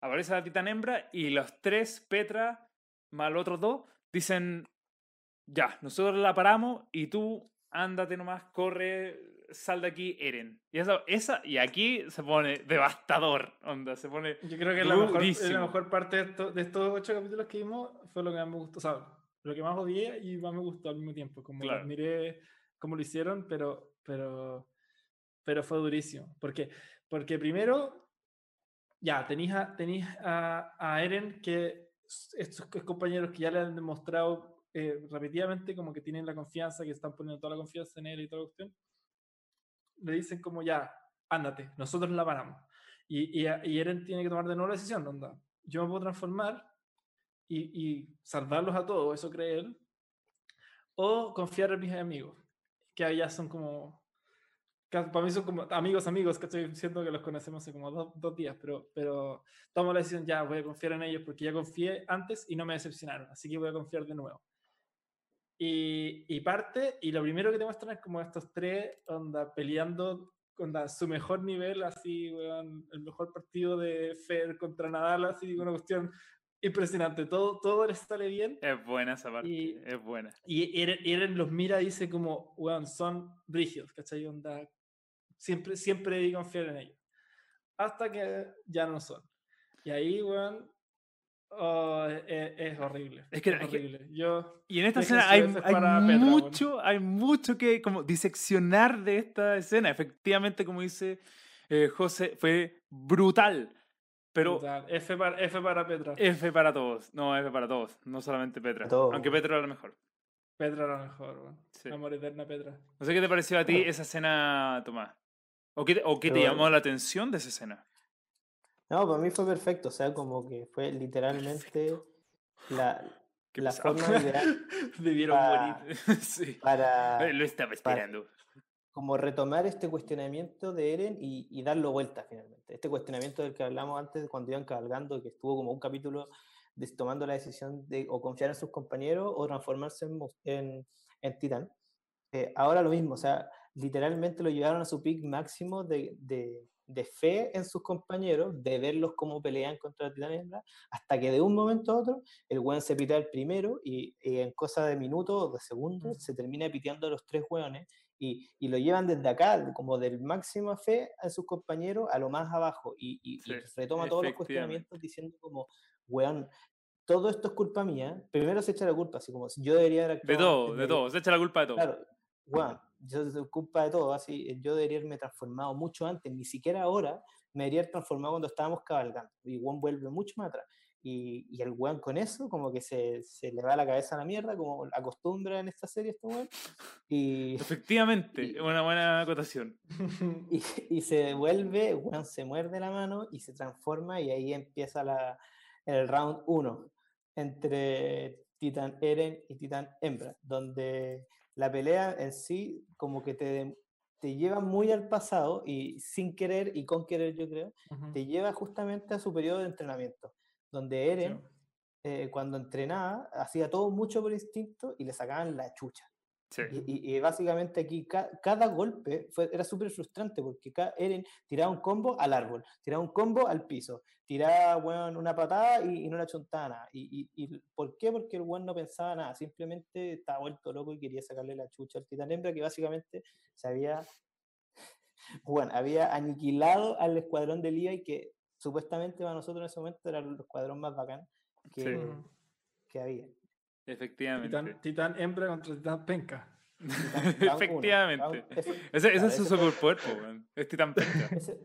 aparece la titán hembra y los tres, Petra, más los otros dos, dicen, ya, nosotros la paramos y tú ándate nomás, corre, sal de aquí, Eren. Y, eso, esa, y aquí se pone devastador, onda, se pone... Yo creo que la mejor, la mejor parte de, esto- de estos ocho capítulos que vimos fue lo que más me gustó. O sea, lo que más odié y más me gustó al mismo tiempo. Como Claro. lo admiré cómo lo hicieron, pero, pero, pero fue durísimo. Porque, porque primero, ya, tenéis a, a, a Eren que estos co- compañeros que ya le han demostrado eh, repetidamente como que tienen la confianza, que están poniendo toda la confianza en él y toda la cuestión, le dicen como ya, ándate, nosotros la paramos. Y, y, y Eren tiene que tomar de nuevo la decisión, onda. Yo me puedo transformar y, y salvarlos a todos, eso cree él, o confiar en mis amigos, que allá son como, para mí son como amigos, amigos, que estoy diciendo que los conocemos hace como dos, dos días, pero, pero tomo la decisión, ya voy a confiar en ellos porque ya confié antes y no me decepcionaron, así que voy a confiar de nuevo. Y, y parte, y lo primero que te muestran es como estos tres, onda, peleando, onda, su mejor nivel, así, weón, el mejor partido de Fer contra Nadal, así, una cuestión impresionante. Todo, todo les sale bien. Es buena esa parte, Y- es buena. Y Eren, Eren los mira y dice como, weón, son brígidos, ¿cachai? Onda, siempre, siempre debí confiar en ellos. Hasta que ya no son. Y ahí, weón, Oh, es, es horrible. Es que- es es que- horrible. Yo, Y en esta escena hay, hay Petra, bueno. mucho, hay mucho que como diseccionar de esta escena. Efectivamente, como dice eh, José, fue brutal. Pero brutal. F para, F para Petra. F para todos. No, F para todos. No solamente Petra. Todos. Aunque Petra era la mejor. Petra era mejor, weón. Sí. Amor eterna Petra. No sé qué te pareció a ti esa escena, Tomás. ¿O qué, te- o qué te llamó la atención de esa escena? No, para mí fue perfecto, o sea, como que fue literalmente la, Qué la pesado. forma ideal Debieron Ah. morir. sí. para Lo estaba esperando. como retomar este cuestionamiento de Eren y, y darlo vuelta finalmente. Este cuestionamiento del que hablamos antes cuando iban cabalgando, que estuvo como un capítulo de- tomando la decisión de o confiar en sus compañeros o transformarse en, en, en titán. Eh, ahora lo mismo, o sea, literalmente lo llevaron a su pick máximo de, de- de fe en sus compañeros, de verlos cómo pelean contra el titán hembra, hasta que de un momento a otro el weón se pitea el primero y, y en cosa de minutos o de segundos se termina piteando a los tres weones y, y lo llevan desde acá, como del máximo fe a sus compañeros a lo más abajo y, y- Sí, retoma todos los cuestionamientos diciendo como, weón, todo esto es culpa mía. Primero se echa la culpa, así como yo debería haber De actuado todo, antes de todo. Se echa la culpa de todo. Claro, weón, yo es culpa de todo, así, eh, yo debería haberme transformado mucho antes, ni siquiera ahora me debería haber transformado cuando estábamos cabalgando. Y Juan vuelve mucho más atrás. Y, y el weón con eso, como que se, se le va la cabeza a la mierda, como acostumbra en esta serie este weón. Y, Efectivamente, Y- una buena acotación. y, y se devuelve, weón se muerde la mano y se transforma y ahí empieza la, el round 1 entre Titan Eren y Titan Hembra, donde la pelea en sí como que te, te lleva muy al pasado y sin querer y con querer yo creo, te lleva justamente a su periodo de entrenamiento, donde Eren eh, cuando entrenaba hacía todo mucho por instinto y le sacaban la chucha. Sí. Y, y- y básicamente aquí ca- cada golpe fue, era súper frustrante porque ca- Eren tiraba un combo al árbol, tiraba un combo al piso, tiraba weón, una patada y, y no la chuntaba nada. Y, y- y ¿Por qué? Porque el weón no pensaba nada, simplemente estaba vuelto loco y quería sacarle la chucha al titán hembra que básicamente se había, bueno, había aniquilado al escuadrón de Levi que supuestamente para nosotros en ese momento era el escuadrón más bacán que, Sí. Que había. Efectivamente. Titán, titán hembra contra titán penca. Titán- uno, Efectivamente. round- ese- Ese, ese es su superpoder. Es titán penca. Ese,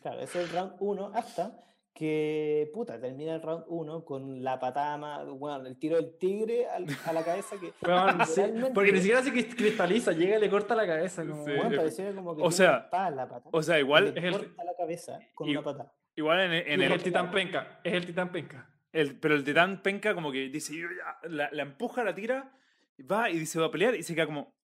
claro, ese es el round 1 hasta que, puta, termina el round 1 con la patada más, bueno, el tiro del tigre al- a la cabeza que, Weón, sí, porque ni siquiera se crist- cristaliza, llega y le corta la cabeza. Como, Sí. parecía como que o sea, la pata. O sea, igual, le es el- corta la cabeza con y- una patada. igual en, en es el, el titán penca, es el titán penca. El- Pero el titán penca como que dice, la, la empuja, la tira, va y dice, va a pelear y se queda como...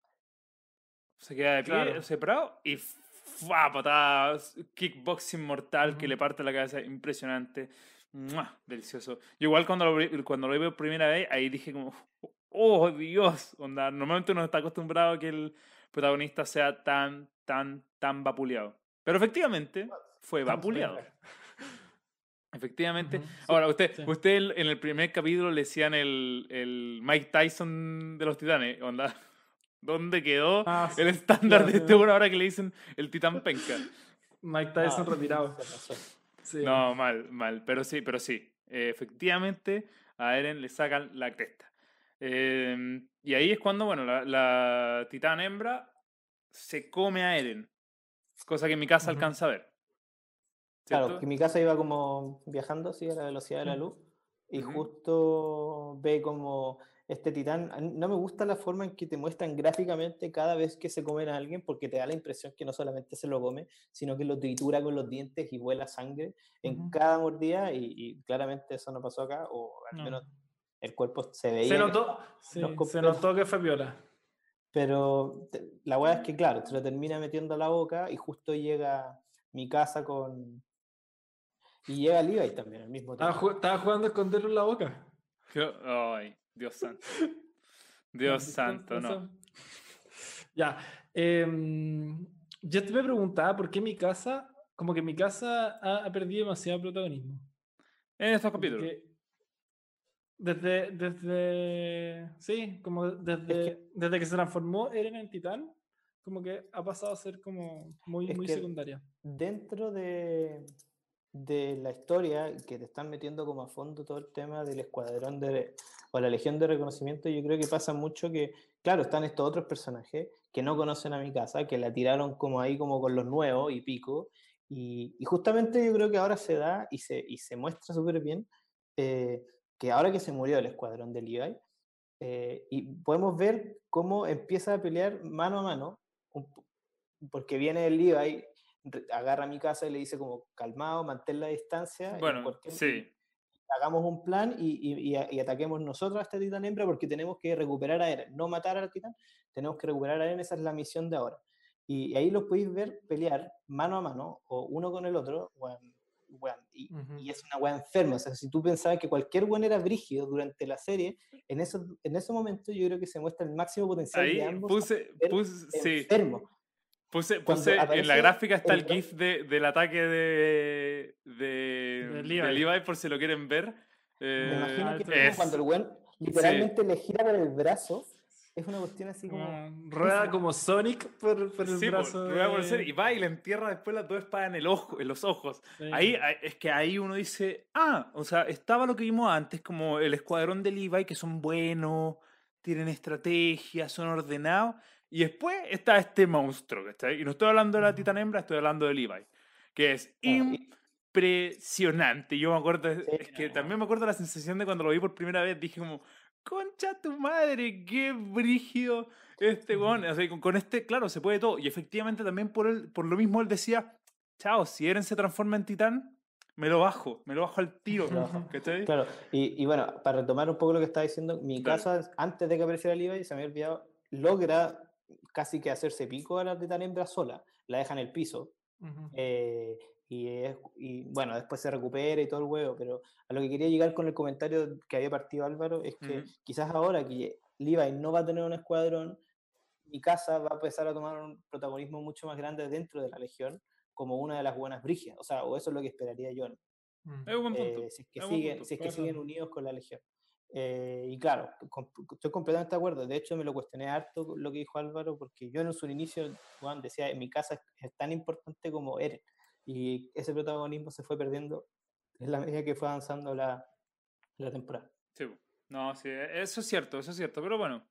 Se queda de pie, Claro. separado y ¡fua! patadas, kickboxing mortal que le parte la cabeza, impresionante. ¡Mua! Delicioso. Yo igual cuando lo, cuando lo vi por primera vez, ahí dije como, ¡oh, Dios! Onda, normalmente uno está acostumbrado a que el protagonista sea tan, tan, tan vapuleado. Pero efectivamente fue vapuleado. Efectivamente. Ahora, usted, sí. usted en el primer capítulo le decían el, el Mike Tyson de los titanes. Onda, ¿dónde quedó Ah, sí, el estándar claro, de este ¿no? bueno ahora que le dicen el titán penca? Mike Tyson No, retirado. Sí. No, mal, mal. Pero sí, pero sí. Eh, efectivamente, a Eren le sacan la cresta. Eh, y ahí es cuando, bueno, la, la titán hembra se come a Eren. Cosa que en mi casa alcanza a ver. Claro, que mi casa iba como viajando así a la velocidad de la luz y Ujú. justo ve como este titán, no me gusta la forma en que te muestran gráficamente cada vez que se comen a alguien porque te da la impresión que no solamente se lo come, sino que lo tritura con los dientes y vuela sangre en Ujú. cada mordida y, y claramente eso no pasó acá o al No. menos el cuerpo se veía. Se notó, sí, se notó que fue viola. Pero te- la weá es que, claro, se lo termina metiendo a la boca y justo llega mi casa con... Y llega Levi también al mismo Estaba, tiempo. ju- estaba jugando a esconderlo en la boca. Ay, Dios santo. Dios santo, no. Ya. em, yo te me preguntaba por qué mi casa, como que mi casa ha, ha perdido demasiado protagonismo. En estos capítulos. Porque desde, desde, sí, como desde, desde que se transformó Eren en titán, como que ha pasado a ser como muy, muy que- secundaria. Dentro de, de la historia, que te están metiendo como a fondo todo el tema del escuadrón de, o la legión de reconocimiento, yo creo que pasa mucho que, claro, están estos otros personajes que no conocen a mi casa, que la tiraron como ahí como con los nuevos y pico, y, justamente yo creo que ahora se da y se, y se muestra súper bien eh, que ahora que se murió el escuadrón de Levi, eh, y podemos ver cómo empieza a pelear mano a mano, porque viene el Levi, agarra mi casa y le dice como calmado, mantén la distancia. Bueno, sí. Hagamos un plan y, y, ataquemos nosotros a este titán hembra porque tenemos que recuperar a Eren, no matar al titán, tenemos que recuperar a Eren, esa es la misión de ahora. Y, ahí los podéis ver pelear mano a mano, o uno con el otro, y, y, es una weá enferma. O sea, si tú pensabas que cualquier weón era brígido durante la serie, en, eso, en ese momento yo creo que se muestra el máximo potencial ahí de ambos. Puse, puse, Puse, puse en la gráfica está el, GIF de, del ataque de, de, Levi. por si lo quieren ver. Me imagino eh, que es, cuando el weón literalmente le gira por el brazo es una cuestión así como. rueda como Sonic por, el brazo. rueda por el y va y le entierra después las dos espadas en, el ojo, en los ojos. Ahí es que ahí uno dice, ah, o sea, estaba lo que vimos antes, como el escuadrón de Levi, que son buenos, tienen estrategia, son ordenados. Y después está este monstruo, ¿cachai? Y no estoy hablando de la titán hembra, estoy hablando de Levi, que es impresionante. Yo me acuerdo, es que también me acuerdo la sensación de cuando lo vi por primera vez, dije como, concha tu madre, qué brígido este weón. O sea, con, este, claro, se puede todo. Y efectivamente también por, el, por lo mismo él decía, chao, si Eren se transforma en titán, me lo bajo, me lo bajo al tiro. Claro, y, y, bueno, para retomar un poco lo que estaba diciendo, mi casa, antes de que apareciera Levi, se me había olvidado, logra casi que hacerse pico a la titán hembra sola, la deja en el piso. Y, y, bueno, después se recupera y todo el huevo, pero a lo que quería llegar con el comentario que había partido Álvaro es que quizás ahora que Levi no va a tener un escuadrón, mi casa va a empezar a tomar un protagonismo mucho más grande dentro de la Legión como una de las buenas brigias, o sea, o eso es lo que esperaría yo. Eh, si es que, siguen, si es que siguen unidos con la Legión. Eh, y claro, estoy completamente de acuerdo. De hecho, me lo cuestioné harto lo que dijo Álvaro, porque yo en su inicio, Juan, decía, en mi casa es tan importante como Eren. Y ese protagonismo se fue perdiendo en la medida que fue avanzando la, la temporada. Sí, no, sí, e, eso es cierto, eso es cierto, pero bueno.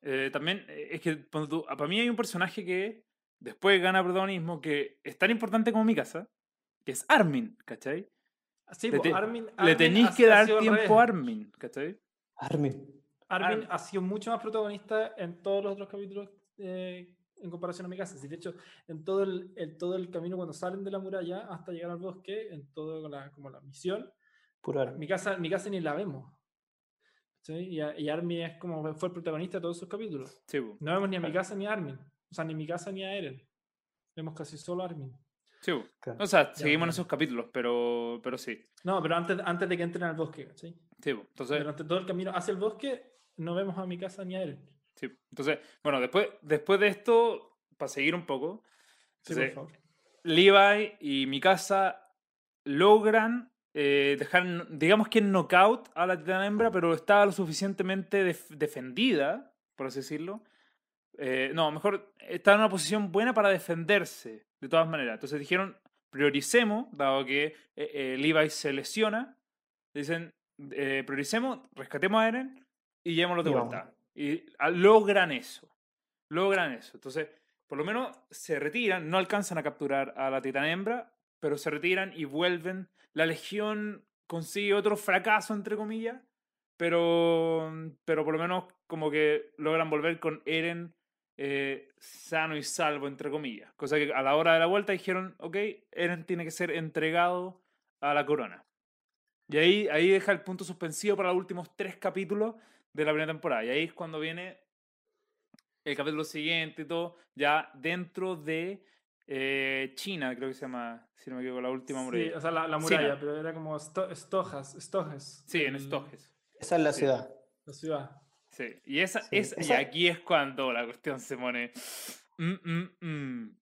Eh, también eh, es que para mí hay un personaje que después gana protagonismo que es tan importante como mi casa, que es Armin, ¿cachai? Sí, le, Armin, le tenéis que dar tiempo a Armin, ¿cachai? Armin. Armin ha sido mucho más protagonista en todos los otros capítulos eh, en comparación a mi casa. de hecho, en todo el, todo el camino cuando salen de la muralla hasta llegar al bosque, en todo la, como la misión, mi casa, mi casa ni la vemos. Y, y, Armin es como fue el protagonista de todos sus capítulos. no vemos ni a mi casa ni a Armin. O sea, ni mi casa ni a Eren. Vemos casi solo a Armin. Sí, o sea, seguimos en esos capítulos, pero, pero sí. No, pero antes, antes de que entren al bosque, ¿sí? Sí, entonces... Durante todo el camino hacia el bosque no vemos a mi casa ni a Eren. Sí, entonces, bueno, después, después de esto, para seguir un poco, Levi y Mikasa logran eh, dejar, digamos que knockout a la titana hembra, pero estaba lo suficientemente defendida, por así decirlo. Eh, no, mejor, estaba en una posición buena para defenderse, de todas maneras. Entonces dijeron, prioricemos, dado que eh, Levi se lesiona, dicen, prioricemos, rescatemos a Eren y llevémoslo de vuelta. Y ah, logran eso. Logran eso. Entonces, por lo menos se retiran, no alcanzan a capturar a la titán hembra, pero se retiran y vuelven. La legión consigue otro fracaso, entre comillas, pero, pero por lo menos como que logran volver con Eren eh, sano y salvo, entre comillas. Cosa que a la hora de la vuelta dijeron, ok, Eren tiene que ser entregado a la corona. Y ahí, ahí deja el punto suspensivo para los últimos tres capítulos de la primera temporada. Y ahí es cuando viene el capítulo siguiente y todo, ya dentro de eh, China, creo que se llama, si no me equivoco, la última muralla. Sí, o sea, la, muralla, pero era como Stojas, Stojes. Sí, en Stojes. Esa es la ciudad. La ciudad. Sí, y, esa, es, y aquí es cuando la cuestión se pone... Mm, mm, mm.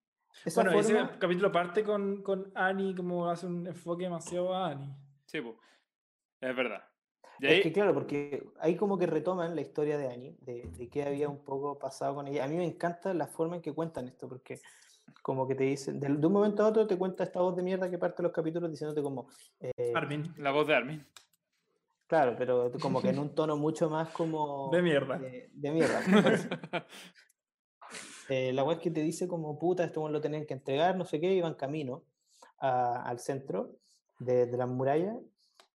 Bueno, ese capítulo parte con, con Annie, como hace un enfoque demasiado a Annie. Sí, pues, es verdad. Es que claro, porque ahí como que retoman la historia de Annie, de, de qué había un poco pasado con ella. A mí me encanta la forma en que cuentan esto, porque como que te dice, de, de un momento a otro te cuenta esta voz de mierda que parte los capítulos diciéndote como, eh, Armin. La voz de Armin. Claro, pero como que en un tono mucho más como... De mierda. De, de mierda. Eh, la web que te dice como, puta, esto lo tenían que entregar, no sé qué, iban camino a- al centro de, de las murallas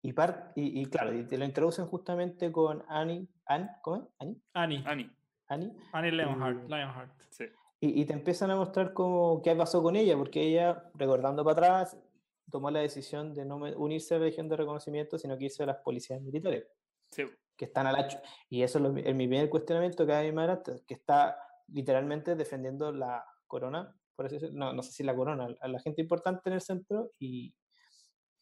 y, par- y, y claro, y te lo introducen justamente con Annie, Ann, ¿cómo es? Annie, Annie. Annie. Annie, Annie Leonhardt. Y- Lionheart. Sí. y, y te empiezan a mostrar como qué pasó con ella, porque ella, recordando para atrás, tomó la decisión de no unirse a la Legión de Reconocimiento, sino que irse a las policías militares, Sí. que están a la... Y eso es mi primer cuestionamiento que hay más que está literalmente defendiendo la corona, por así decirlo, no, no sé si la corona, a la gente importante en el centro y,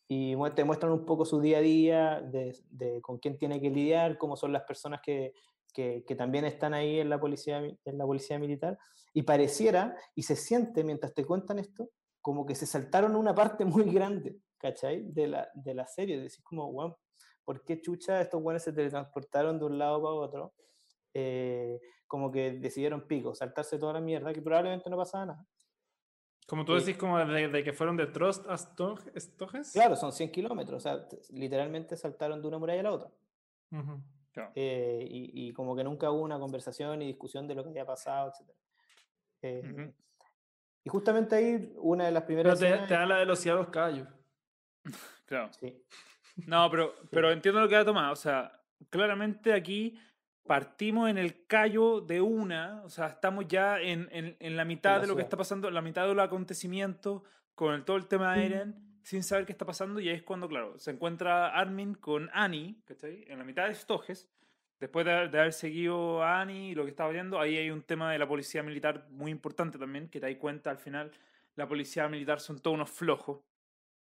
y te muestran un poco su día a día, de, de con quién tiene que lidiar, cómo son las personas que, que, que también están ahí en la, policía, en la policía militar, y pareciera, y se siente mientras te cuentan esto, como que se saltaron una parte muy grande, ¿cachai? De la, de la serie, decís como, wow, ¿por qué chucha estos buenos se teletransportaron de un lado para otro? Eh, como que decidieron pico, saltarse toda la mierda, que probablemente no pasaba nada. Como tú Sí. decís, como de, de que fueron de Trost a Stog- Stoges. Claro, son 100 kilómetros, o sea, literalmente saltaron de una muralla a la otra. Ujú. Claro. eh, y, y como que nunca hubo una conversación y discusión de lo que había pasado, etc. Eh, Ujú. Y justamente ahí, una de las Pero primeras... te, da la velocidad de los caballos. Claro. sí, No, pero, pero entiendo lo que ha tomado. O sea, claramente aquí partimos en el callo de una. O sea, estamos ya en, en, en la mitad la de lo que está pasando, en la mitad de los acontecimientos, con el- todo el tema de Eren, sin saber qué está pasando. Y ahí es cuando, claro, se encuentra Armin con Annie, ¿cachai? En la mitad de Stoges. Después de, de haber seguido a Annie y lo que estaba viendo, ahí hay un tema de la policía militar muy importante también, que te das cuenta al final, la policía militar son todos unos flojos,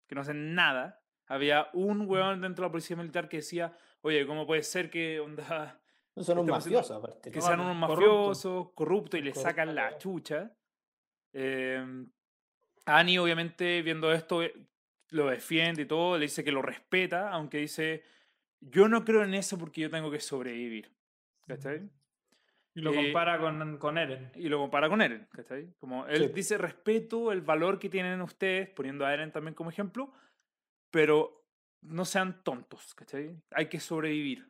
que no hacen nada. Había un weón dentro de la policía militar que decía, oye, ¿cómo puede ser que onda, no son un estamos haciendo- mafioso aparte. que sean unos mafiosos, corruptos y le Corrupto, sacan la chucha? Eh, Annie, obviamente, viendo esto, eh, lo defiende y todo, le dice que lo respeta, aunque dice, yo no creo en eso porque yo tengo que sobrevivir. ¿Cachai? Y lo Eh, compara con, con Eren. Y lo compara con Eren, ¿cachai? Como él Sí. dice, respeto el valor que tienen ustedes, poniendo a Eren también como ejemplo, pero no sean tontos, ¿cachai? Hay que sobrevivir.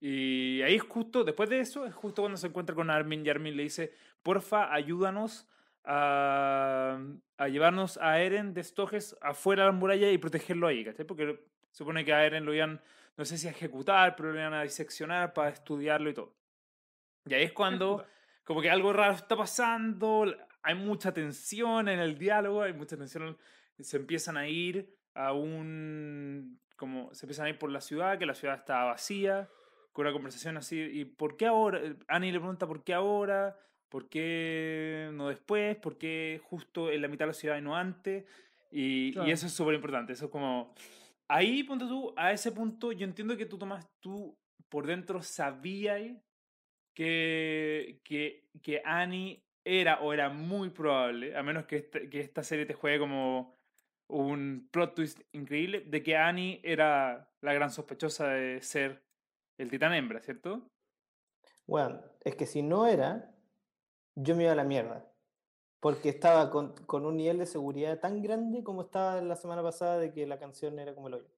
Y ahí es justo, después de eso, es justo cuando se encuentra con Armin y Armin le dice, porfa, ayúdanos a, a llevarnos a Eren de Stoges afuera de la muralla y protegerlo ahí, ¿cachai? Porque supone que a Eren lo iban, no sé si a ejecutar, pero lo iban a diseccionar para estudiarlo y todo. Y ahí es cuando como que algo raro está pasando, hay mucha tensión en el diálogo, hay mucha tensión, se empiezan a ir a un, como se empiezan a ir por la ciudad, que la ciudad está vacía, con una conversación así, ¿y por qué ahora? Eh, Annie le pregunta, ¿por qué ahora? ¿Por qué no después? ¿Por qué justo en la mitad de la ciudad y no antes? Y, y eso es súper importante, eso es como... Ahí, ponte tú, a ese punto, yo entiendo que tú tomas, tú por dentro sabías que, que, Annie era o era muy probable, a menos que, este- que esta serie te juegue como un plot twist increíble, de que Annie era la gran sospechosa de ser el titán hembra, ¿cierto? Bueno, es que si no era, yo me iba a la mierda. Porque estaba con, con un nivel de seguridad tan grande como estaba la semana pasada de que la canción era como el hoyo.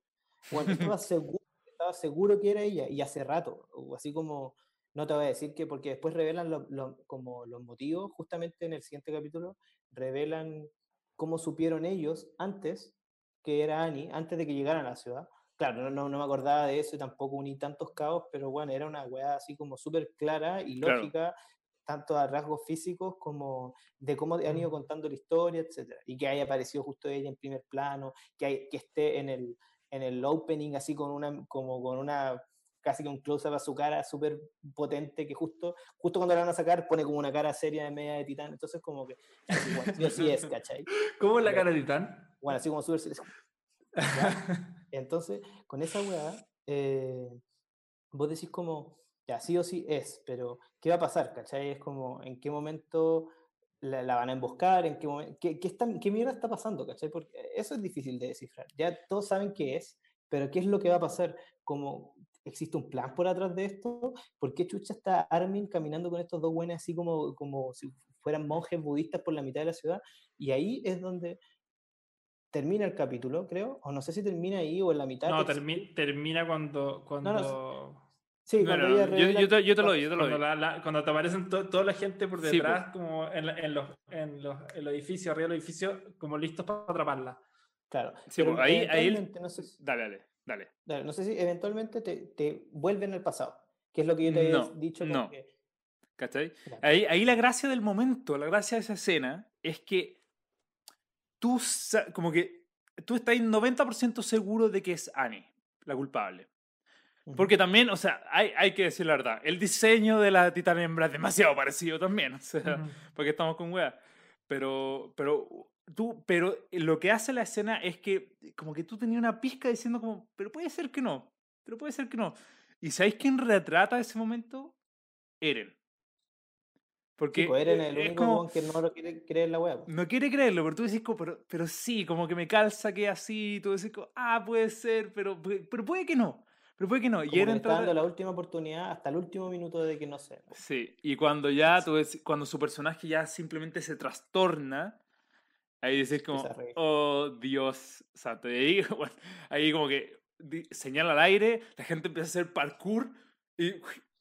Bueno, estaba seguro, estaba seguro que era ella y hace rato. Así como, no te voy a decir que, porque después revelan lo- lo- como los motivos, justamente en el siguiente capítulo, revelan cómo supieron ellos antes que era Annie, antes de que llegaran a la ciudad. Claro, no, no, no me acordaba de eso y tampoco uní tantos cabos, pero bueno, era una weá así como súper clara y Claro. Tanto a rasgos físicos como de cómo han ido contando la historia, etcétera Y que haya aparecido justo ella en primer plano, que, hay, que esté en el, en el opening así con una, como con una, casi que un close-up a su cara súper potente, que justo, justo cuando la van a sacar pone como una cara seria de media de titán, entonces como que, bueno, sí o sí es, ¿cachai? ¿Cómo es la cara de Titán? Bueno, así como súper. Entonces, con esa weá, eh, vos decís como, ya, sí o sí es, pero ¿qué va a pasar? ¿Cachai? Es como, ¿en qué momento la, la van a emboscar? ¿En qué, momen- qué, qué, está- qué mierda está pasando? ¿Cachai? Porque eso es difícil de descifrar. Ya todos saben qué es, pero ¿qué es lo que va a pasar? Como, ¿existe un plan por atrás de esto? ¿Por qué chucha está Armin caminando con estos dos buenos así como, como si fueran monjes budistas por la mitad de la ciudad. Y ahí es donde termina el capítulo, creo, o no sé si termina ahí o en la mitad. No, termina cuando... cuando... Sí, ella yo, yo, te, yo, te, lo doy, yo te lo cuando, la, cuando te aparecen toda la gente por detrás, como en, en, los, en, los, en el edificio, arriba del edificio, como listos para atraparla. Claro. Sí, pero ahí, ahí no sé si, dale, dale, dale, No sé si eventualmente te, te vuelven al pasado, que es lo que yo te he dicho. No. Que... ¿Cachai? Ahí, ahí la gracia del momento, la gracia de esa escena es que tú, como que tú estás 90% seguro de que es Annie la culpable. Porque también, o sea, hay, hay, que decir la verdad, el diseño de la titán hembra es demasiado parecido también, o sea, porque estamos con weas. Pero, pero, tú, pero lo que hace la escena es que como que tú tenías una pizca diciendo como, pero puede ser que no, pero puede ser que no. ¿Y sabéis quién retrata ese momento? Eren. Porque pues, Eren es el único como, que no lo quiere creer la wea. No quiere creerlo, pero tú decís, como, pero, pero sí, como que me calza que así, tú decís, como, ah, puede ser, pero, pero puede que no. Pero puede que no. y era dando la última oportunidad hasta el último minuto de que no sé. Sí, y cuando ya, tú ves, cuando su personaje ya simplemente se trastorna, ahí dices como, oh Dios santo. Y ahí, bueno, ahí como que señala al aire, la gente empieza a hacer parkour y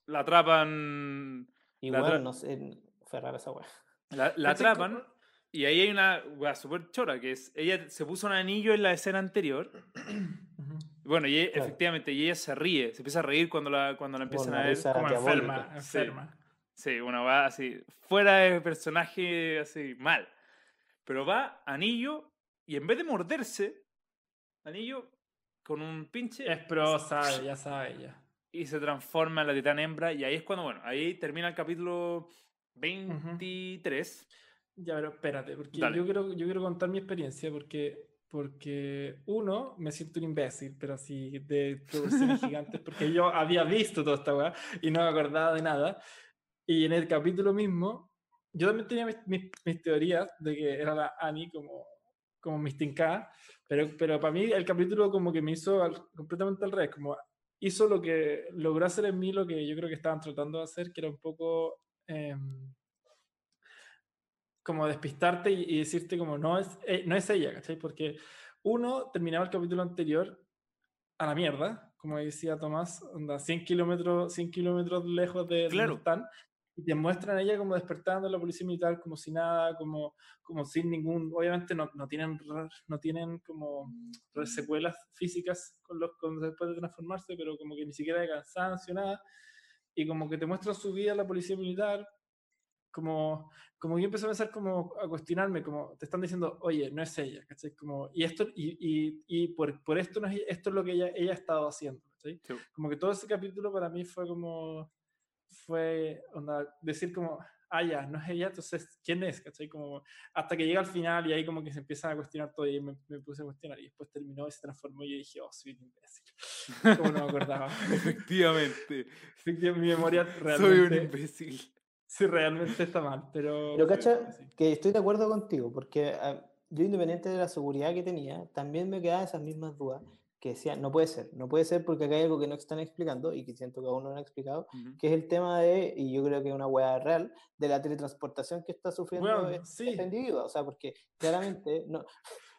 la atrapan. Igual, no sé, fue rara esa weá. La, la atrapan. Y ahí hay una weá súper chora, que es, ella se puso un anillo en la escena anterior Bueno, y efectivamente, y ella se ríe, se empieza a reír cuando la, cuando la empiezan a ver. Como enferma, enferma. Sí, una va así, fuera de personaje, así, mal. Pero va Anillo y en vez de morderse, Anillo con un pinche. Es pro, sabe, ya sabe, ya. Y se transforma en la titán hembra. Y ahí es cuando, bueno, ahí termina el capítulo 23. Ya, pero espérate, porque yo quiero, yo quiero contar mi experiencia, porque porque uno, me siento un imbécil, pero así de proporciones gigantes, porque yo había visto toda esta weá y no me acordaba de nada. Y en el capítulo mismo, yo también tenía mis, mis, teorías de que era la Annie como, como mis pero, pero para mí el capítulo como que me hizo completamente al revés, como hizo lo que logró hacer en mí lo que yo creo que estaban tratando de hacer, que era un poco... Eh, como despistarte y, decirte como no es, eh, no es ella, ¿cachai? Porque uno terminaba el capítulo anterior a la mierda, como decía Tomás, onda 100 kilómetros 100 kilómetros lejos de claro. están, y te muestran a ella como despertando la policía militar como si nada, como, como sin ningún, obviamente no, no tienen, no tienen como secuelas físicas con los, con, después de transformarse, pero como que ni siquiera de cansancio, nada, y como que te muestra su vida la policía militar, como, como yo empecé a pensar como a cuestionarme, como te están diciendo, oye, no es ella, ¿cachai? Como, y esto, y, y, y por, por, esto no es esto es lo que ella, ella ha estado haciendo, ¿cachai? Como que todo ese capítulo para mí fue como, fue, onda, decir como, ah, ya, no es ella, entonces, ¿quién es? ¿cachai? Como, hasta que llega al final y ahí como que se empieza a cuestionar todo y me, me puse a cuestionar y después terminó y se transformó y yo dije, oh, soy un imbécil. Como no me acordaba. Efectivamente. Efectivamente, mi memoria realmente... Soy un imbécil si realmente está mal, pero... Pero cacha, que estoy de acuerdo contigo, porque ah, yo independiente de la seguridad que tenía, también me quedaban esas mismas dudas que decían, no puede ser, no puede ser porque acá hay algo que no están explicando y que siento que aún no han explicado, que es el tema de, y yo creo que es una hueá real, de la teletransportación que está sufriendo este, este, individuo, o sea, porque claramente no,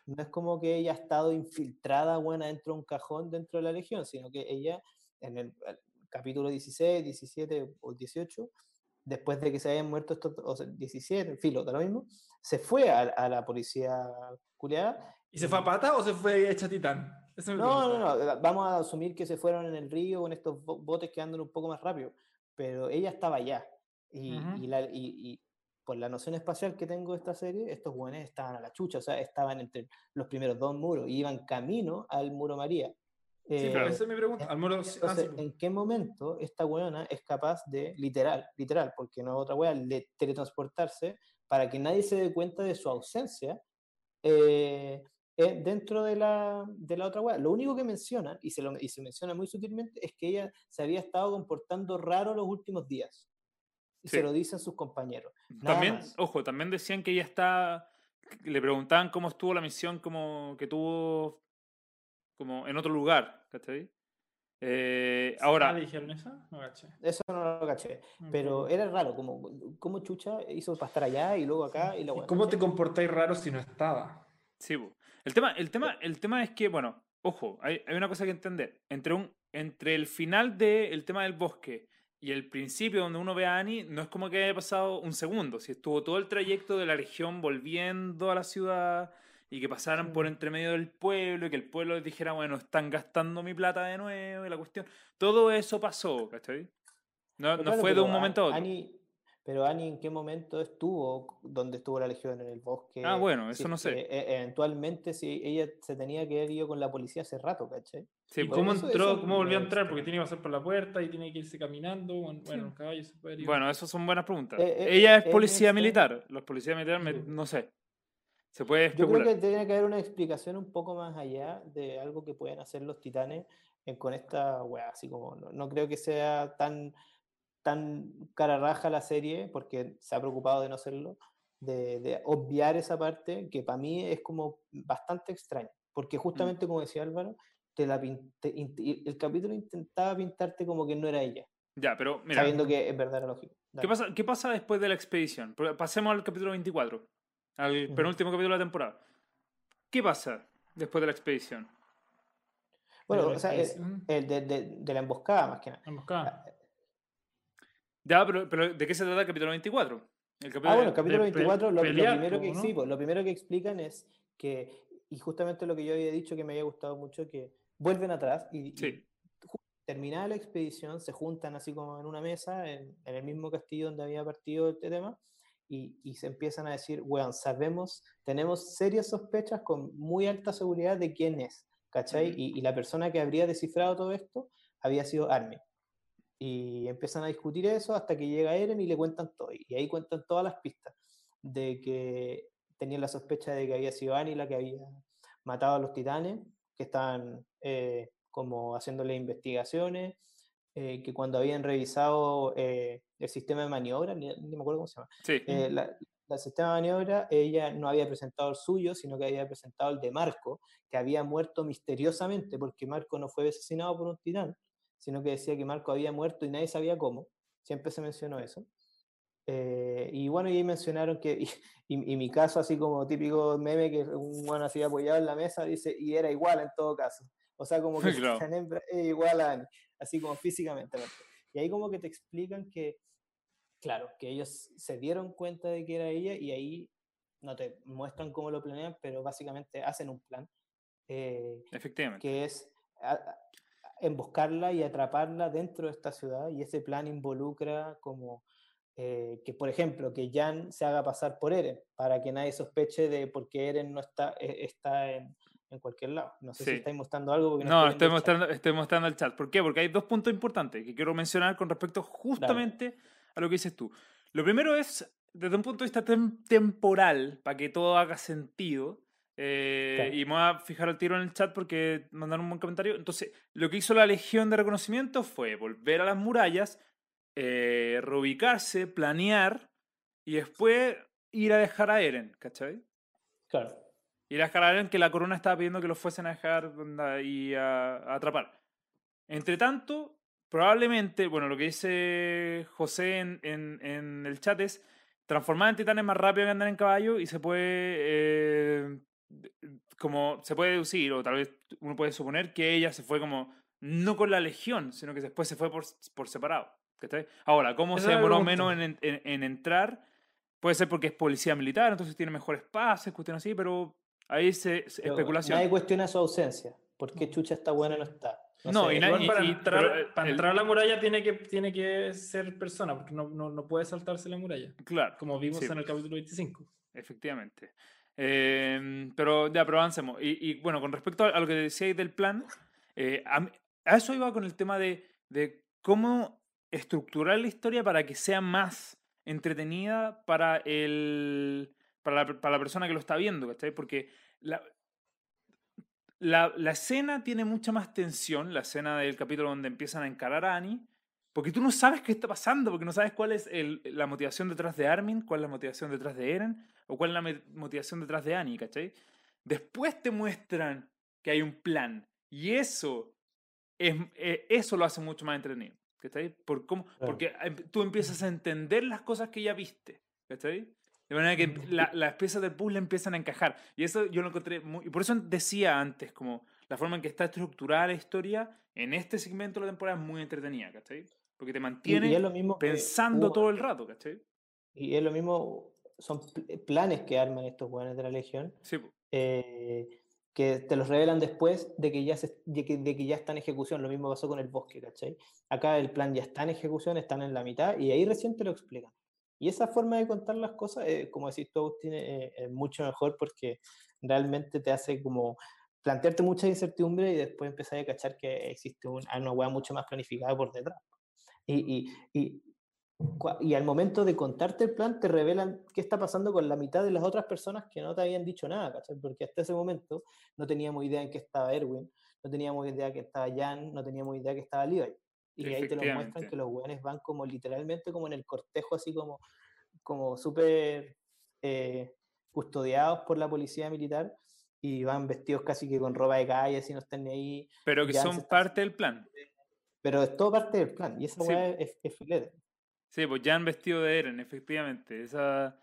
no es como que ella ha estado infiltrada, buena, dentro de un cajón dentro de la legión, sino que ella en el, el capítulo 16, 17 o 18 después de que se hayan muerto estos o sea, 17, filo, de lo mismo, se fue a, a la policía culiada. ¿Y se fue a pata o se fue hecha titán? No, no, no, vamos a asumir que se fueron en el río en estos botes que andan un poco más rápido, pero ella estaba allá. Y, y, la, y, y, por la noción espacial que tengo de esta serie, estos buenos estaban a la chucha, o sea, estaban entre los primeros dos muros y iban camino al muro María. Sí, pero esa es mi pregunta. Entonces, ah, ¿en qué momento esta weona es capaz de, literal, literal, porque no es otra wea, de teletransportarse para que nadie se dé cuenta de su ausencia eh, eh, dentro de la, de la otra wea? Lo único que menciona, y se, lo, y se menciona muy sutilmente, es que ella se había estado comportando raro los últimos días. Y se lo dicen sus compañeros. también, ojo, también decían que ella está. Le preguntaban cómo estuvo la misión como que tuvo como en otro lugar, ¿cachai? Eh, Ah, ahora, dijeron eso? No caché. Eso no lo caché. Un Pero era raro, como, como Chucha hizo para estar allá y luego acá y la ¿Y weá, ¿Cómo te comportáis raro si no estaba? sí, el tema, el tema, el tema es que, bueno, ojo, hay, hay una cosa que entender. Entre, un, entre el final del tema del bosque y el principio donde uno ve a Annie, no es como que haya pasado un segundo. Si estuvo todo el trayecto de la región volviendo a la ciudad y que pasaran por Sí. entre medio del pueblo y que el pueblo les dijera, bueno, están gastando mi plata de nuevo y la cuestión. Todo eso pasó, ¿cachai? No, no claro, fue de un momento a otro. Annie- pero Annie, ¿en qué momento estuvo donde estuvo la Legión en el bosque? Ah, bueno, Si eso no es sé. e- eventualmente, si ella se tenía que haber ido con la policía hace rato, ¿cachai? Sí, ¿Y cómo eso- entró? eso ¿Cómo volvió a me entrar? Porque tiene que pasar por la puerta y tiene que irse caminando. Bueno, bueno, un caballo se puede ir. Bueno, esas son buenas preguntas. Eh, eh, Ella es es policía extraño. militar. Los policías militares, me- Sí. no sé. Se puede Yo creo que tiene que haber una explicación un poco más allá de algo que pueden hacer los titanes con esta weá. Así como no, no creo que sea tan, tan cara raja la serie, porque se ha preocupado de no serlo, de, de obviar esa parte que para mí es como bastante extraña. Porque justamente, como decía Álvaro, te la pin- te in- y el capítulo intentaba pintarte como que no era ella, Ya, pero mira, sabiendo que en verdad era lógico. ¿qué pasa, ¿qué pasa después de la expedición? Pasemos al capítulo 24, al Ujú. penúltimo capítulo de la temporada. ¿Qué pasa después de la expedición? Bueno, o sea, es- el, el de, de- de la emboscada más que nada. Emboscada. Ya, pero, pero ¿de qué se trata el capítulo 24? El capítulo Ah, bueno, de- capítulo de pe- 24, lo, lo pelear, primero que, ¿no? sí, pues, lo primero que explican es que, y justamente lo que yo había dicho que me había gustado mucho, que vuelven atrás y, y Sí. ju- terminada la expedición, se juntan así como en una mesa, en, en el mismo castillo donde había partido este tema, y, y se empiezan a decir, weón, sabemos, tenemos serias sospechas con muy alta seguridad de quién es, ¿cachai? Y, y la persona que habría descifrado todo esto había sido Armin. Y empiezan a discutir eso hasta que llega Eren y le cuentan todo. Y ahí cuentan todas las pistas de que tenían la sospecha de que había sido Annie la que había matado a los titanes, que estaban eh, como haciéndole investigaciones, eh, que cuando habían revisado eh, el sistema de maniobra, ni, ni me acuerdo cómo se llama, Sí. eh, la, la sistema de maniobra, ella no había presentado el suyo, sino que había presentado el de Marco, que había muerto misteriosamente, porque Marco no fue asesinado por un titán, sino que decía que Marco había muerto y nadie sabía cómo. Siempre se mencionó eso. Eh, y bueno, y ahí mencionaron que, y, y- y mi caso, así como típico meme, que un bueno así apoyado en la mesa, dice, y era igual en todo caso. O sea, como que Claro. Igual a Annie, así como físicamente. Y ahí como que te explican que, claro, que ellos se dieron cuenta de que era ella y ahí no te muestran cómo lo planean, pero básicamente hacen un plan. eh, Efectivamente. que es a- a- emboscarla y atraparla dentro de esta ciudad y ese plan involucra como eh, que, por ejemplo, que Jan se haga pasar por Eren para que nadie sospeche de por qué Eren no está, eh, está en, en cualquier lado. No sé si estáis mostrando algo. Porque No, estoy estoy el mostrando, estoy mostrando el chat. ¿Por qué? Porque hay dos puntos importantes que quiero mencionar con respecto justamente a lo que dices tú. Lo primero es, desde un punto de vista tem- temporal, para que todo haga sentido, eh, Claro. y me voy a fijar al tiro en el chat porque mandaron un buen comentario. Entonces, lo que hizo la Legión de Reconocimiento fue volver a las murallas, eh, reubicarse, planear, y después ir a dejar a Eren, ¿cachai? Claro. Dejar a Eren que la corona estaba pidiendo que los fuesen a dejar y a, a atrapar. Entre tanto, probablemente, bueno, lo que dice José en, en- en el chat es transformar en titanes más rápido que andar en caballo y se puede, eh, como, se puede deducir, o tal vez uno puede suponer que ella se fue como, no con la legión, sino que después se fue por, por separado. ¿cachai? Ahora, ¿cómo se demoró menos en, en- en entrar? Puede ser porque es policía militar, entonces tiene mejores pases, cuestiones así, pero ahí se, se- Pero especulación. Nadie cuestiona su ausencia. ¿Por qué Chucha está buena y no está? No, sé, y Igual para, y- entrar, pero, eh, para el- entrar a la muralla tiene que, tiene que ser persona, porque no, no, no puede saltarse la muralla, Claro, como vimos Sí. en el capítulo 25. efectivamente. Eh, pero ya, pero avancemos. Y, y, bueno, con respecto a, lo que decíais del plan, eh, a, a eso iba con el tema de, de cómo estructurar la historia para que sea más entretenida para, el, para, la, para la persona que lo está viendo, ¿cachai? Porque la, la, la escena tiene mucha más tensión, la escena del capítulo donde empiezan a encarar a Annie, porque tú no sabes qué está pasando, porque no sabes cuál es el- la motivación detrás de Armin, cuál es la motivación detrás de Eren, o cuál es la motivación detrás de Annie, ¿cachai? Después te muestran que hay un plan, y eso es, eh, eso lo hace mucho más entretenido. ¿Cachai? Por cómo. Porque em- tú empiezas a entender las cosas que ya viste. ¿Cachai? De manera que la- las piezas del puzzle empiezan a encajar. Y eso yo lo encontré muy... Y por eso decía antes, como la forma en que está estructurada la historia en este segmento de la temporada es muy entretenida, ¿cachai? Porque te Y, mantiene y es lo mismo que pensando hubo- todo el rato, ¿cachai? Y es lo mismo, son pl- planes que arman estos weones de la Legión, Sí, eh, que te los revelan después de que, ya se, de, que, de que ya está en ejecución. Lo mismo pasó con el bosque, ¿cachai? Acá el plan ya está en ejecución, están en la mitad y ahí recién te lo explican. Y esa forma de contar las cosas, eh, como decís tú, Agustín, eh, es mucho mejor porque realmente te hace como plantearte mucha incertidumbre y después empezar a cachar que existe un- una hueá mucho más planificada por detrás. Y, y, y, y al momento de contarte el plan, te revelan qué está pasando con la mitad de las otras personas que no te habían dicho nada, ¿cachai? Porque hasta ese momento no teníamos idea en qué estaba Erwin, no teníamos idea que estaba Jan, no teníamos idea que estaba Levi. Y ahí te lo muestran que los weones van como literalmente como en el cortejo, así como, como súper eh, custodiados por la policía militar y van vestidos casi que con ropa de calle, si no están ni ahí. Pero que son parte del plan. Pero es todo parte del plan y esa Sí. weá es, es filete. Sí, pues Jan vestido de Eren, efectivamente. Esa,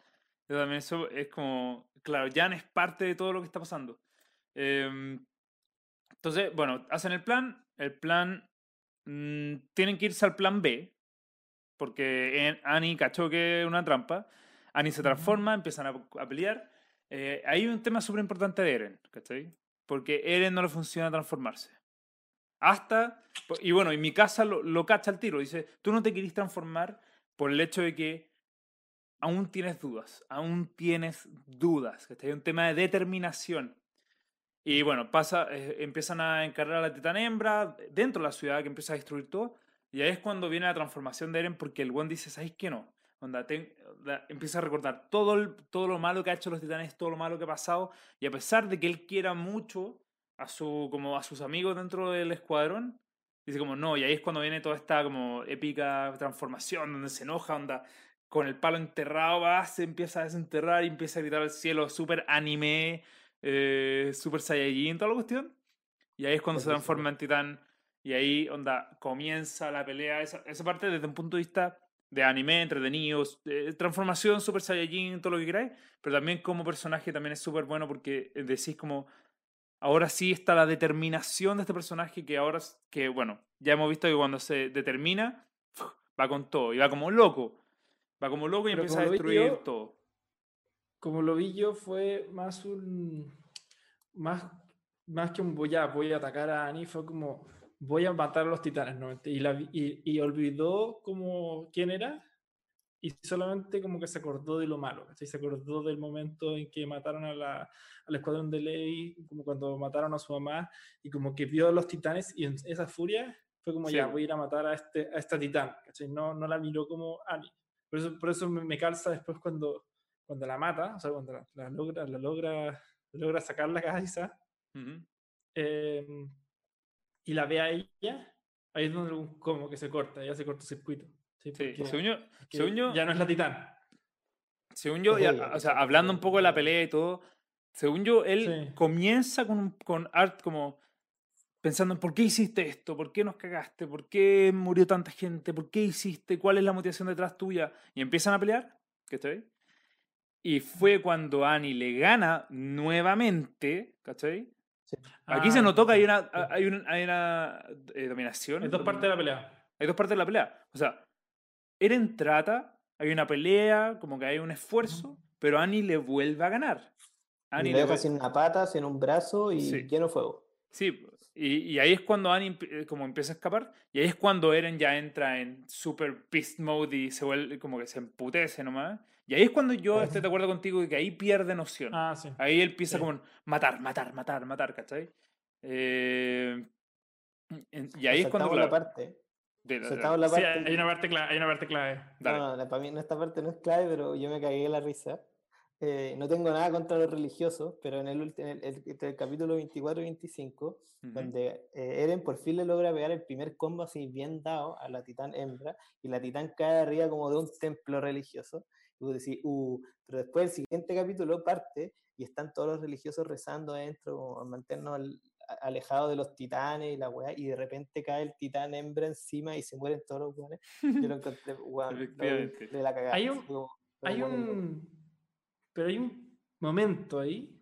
también eso es como, claro, Jan es parte de todo lo que está pasando. Em, entonces, bueno, hacen el plan. El plan, mm, tienen que irse al plan B, porque en- Annie cachó que es una trampa. Annie se transforma, empiezan a, a pelear. Eh, hay un tema súper importante de Eren, ¿cachai? Porque Eren no le funciona transformarse. Hasta, y bueno, y mi casa lo, lo cacha al tiro. Dice, tú no te querís transformar por el hecho de que aún tienes dudas, aún tienes dudas, que hay un tema de determinación. Y bueno, pasa, eh, empiezan a encargar a la titán hembra dentro de la ciudad que empieza a destruir todo. Y ahí es cuando viene la transformación de Eren porque el buen dice, ¿sabes qué no? Onda, onda, empieza a recordar todo, todo lo malo que ha hecho los titanes, todo lo malo que ha pasado. Y a pesar de que él quiera mucho a, su, como a sus amigos dentro del escuadrón, dice como no. Y ahí es cuando viene toda esta como épica transformación donde se enoja, onda, con el palo enterrado, va, se empieza a desenterrar y empieza a gritar al cielo, súper anime, eh, super saiyajin, toda la cuestión. Y ahí es cuando se transforma en titán. Y ahí, onda, comienza la pelea. Esa, esa parte desde un punto de vista de anime, entretenidos, de transformación, super saiyajin, todo lo que queráis. Pero también como personaje también es súper bueno porque eh, decís como... Ahora sí está la determinación de este personaje que ahora, que bueno, ya hemos visto que cuando se determina, va con todo y va como loco. Va como loco y Pero empieza a destruir yo, todo. Como lo vi yo, fue más un. Más, más que un voy a, voy a atacar a Annie, fue como voy a matar a los titanes, ¿no? Y, la, y, y olvidó como quién era y solamente como que se acordó de lo malo, ¿cachai? Se acordó del momento en que mataron a la, al escuadrón de ley, como cuando mataron a su mamá y como que vio a los titanes y en esa furia fue como Sí. ya, voy a ir a matar a, este, a esta titán. No, no la miró como Annie. Por eso, por eso me, me calza después cuando, cuando la mata, o sea, cuando la, la logra, la logra, logra sacar la cabeza Ujú. eh, y la ve a ella, ahí es donde como que se corta, ya se corta el circuito. ¿sí? Según yo, según yo, ya no es la titán. según yo, ya, ella, o sea, hablando un poco de la ella. pelea y todo, según yo, él Sí. comienza con, con Art como pensando en por qué hiciste esto, por qué nos cagaste, por qué murió tanta gente, por qué hiciste, cuál es la motivación detrás tuya, y empiezan a pelear, ¿cachai? Y fue cuando Annie le gana nuevamente, ¿cachai? Aquí se Ah, notó que hay sí, una, sí. hay un- hay una eh, dominación. Hay dos partes de la pelea. Hay dos partes de la pelea. O sea, Eren trata, hay una pelea, como que hay un esfuerzo, pero Annie le vuelve a ganar. Annie le deja sin una pata, sin un brazo y Sí. lleno de fuego. Sí, y, y ahí es cuando Annie eh, como empieza a escapar, y ahí es cuando Eren ya entra en super beast mode y se vuelve como que se emputece nomás. Y ahí es cuando yo estoy de acuerdo contigo de que ahí pierde noción. Ah, sí. Ahí él empieza Sí. como matar, matar, matar, matar, ¿cachai? Eh, y ahí es cuando, Saltamos la claro, parte. de la- saltamos la Sí, parte. hay una parte clave. Hay una parte clave. dale. No, no, para mí en esta parte no es clave, pero yo me cagué de la risa. Eh, no tengo nada contra los religiosos, pero en el, en el, el- entre el capítulo 24 y 25, Ujú. donde eh, Eren por fin le logra pegar el primer combo así bien dado a la titán hembra, y la titán cae arriba como de un templo religioso. Y vos decís, uh, pero después el siguiente capítulo parte y están todos los religiosos rezando adentro, como a mantenernos al, alejado de los titanes y la weá, y de repente cae el titán hembra encima y se mueren todos los weones. Yo lo encontré, de la cagada. Hay un- así como- Hay como cuando- un. Pero hay un momento ahí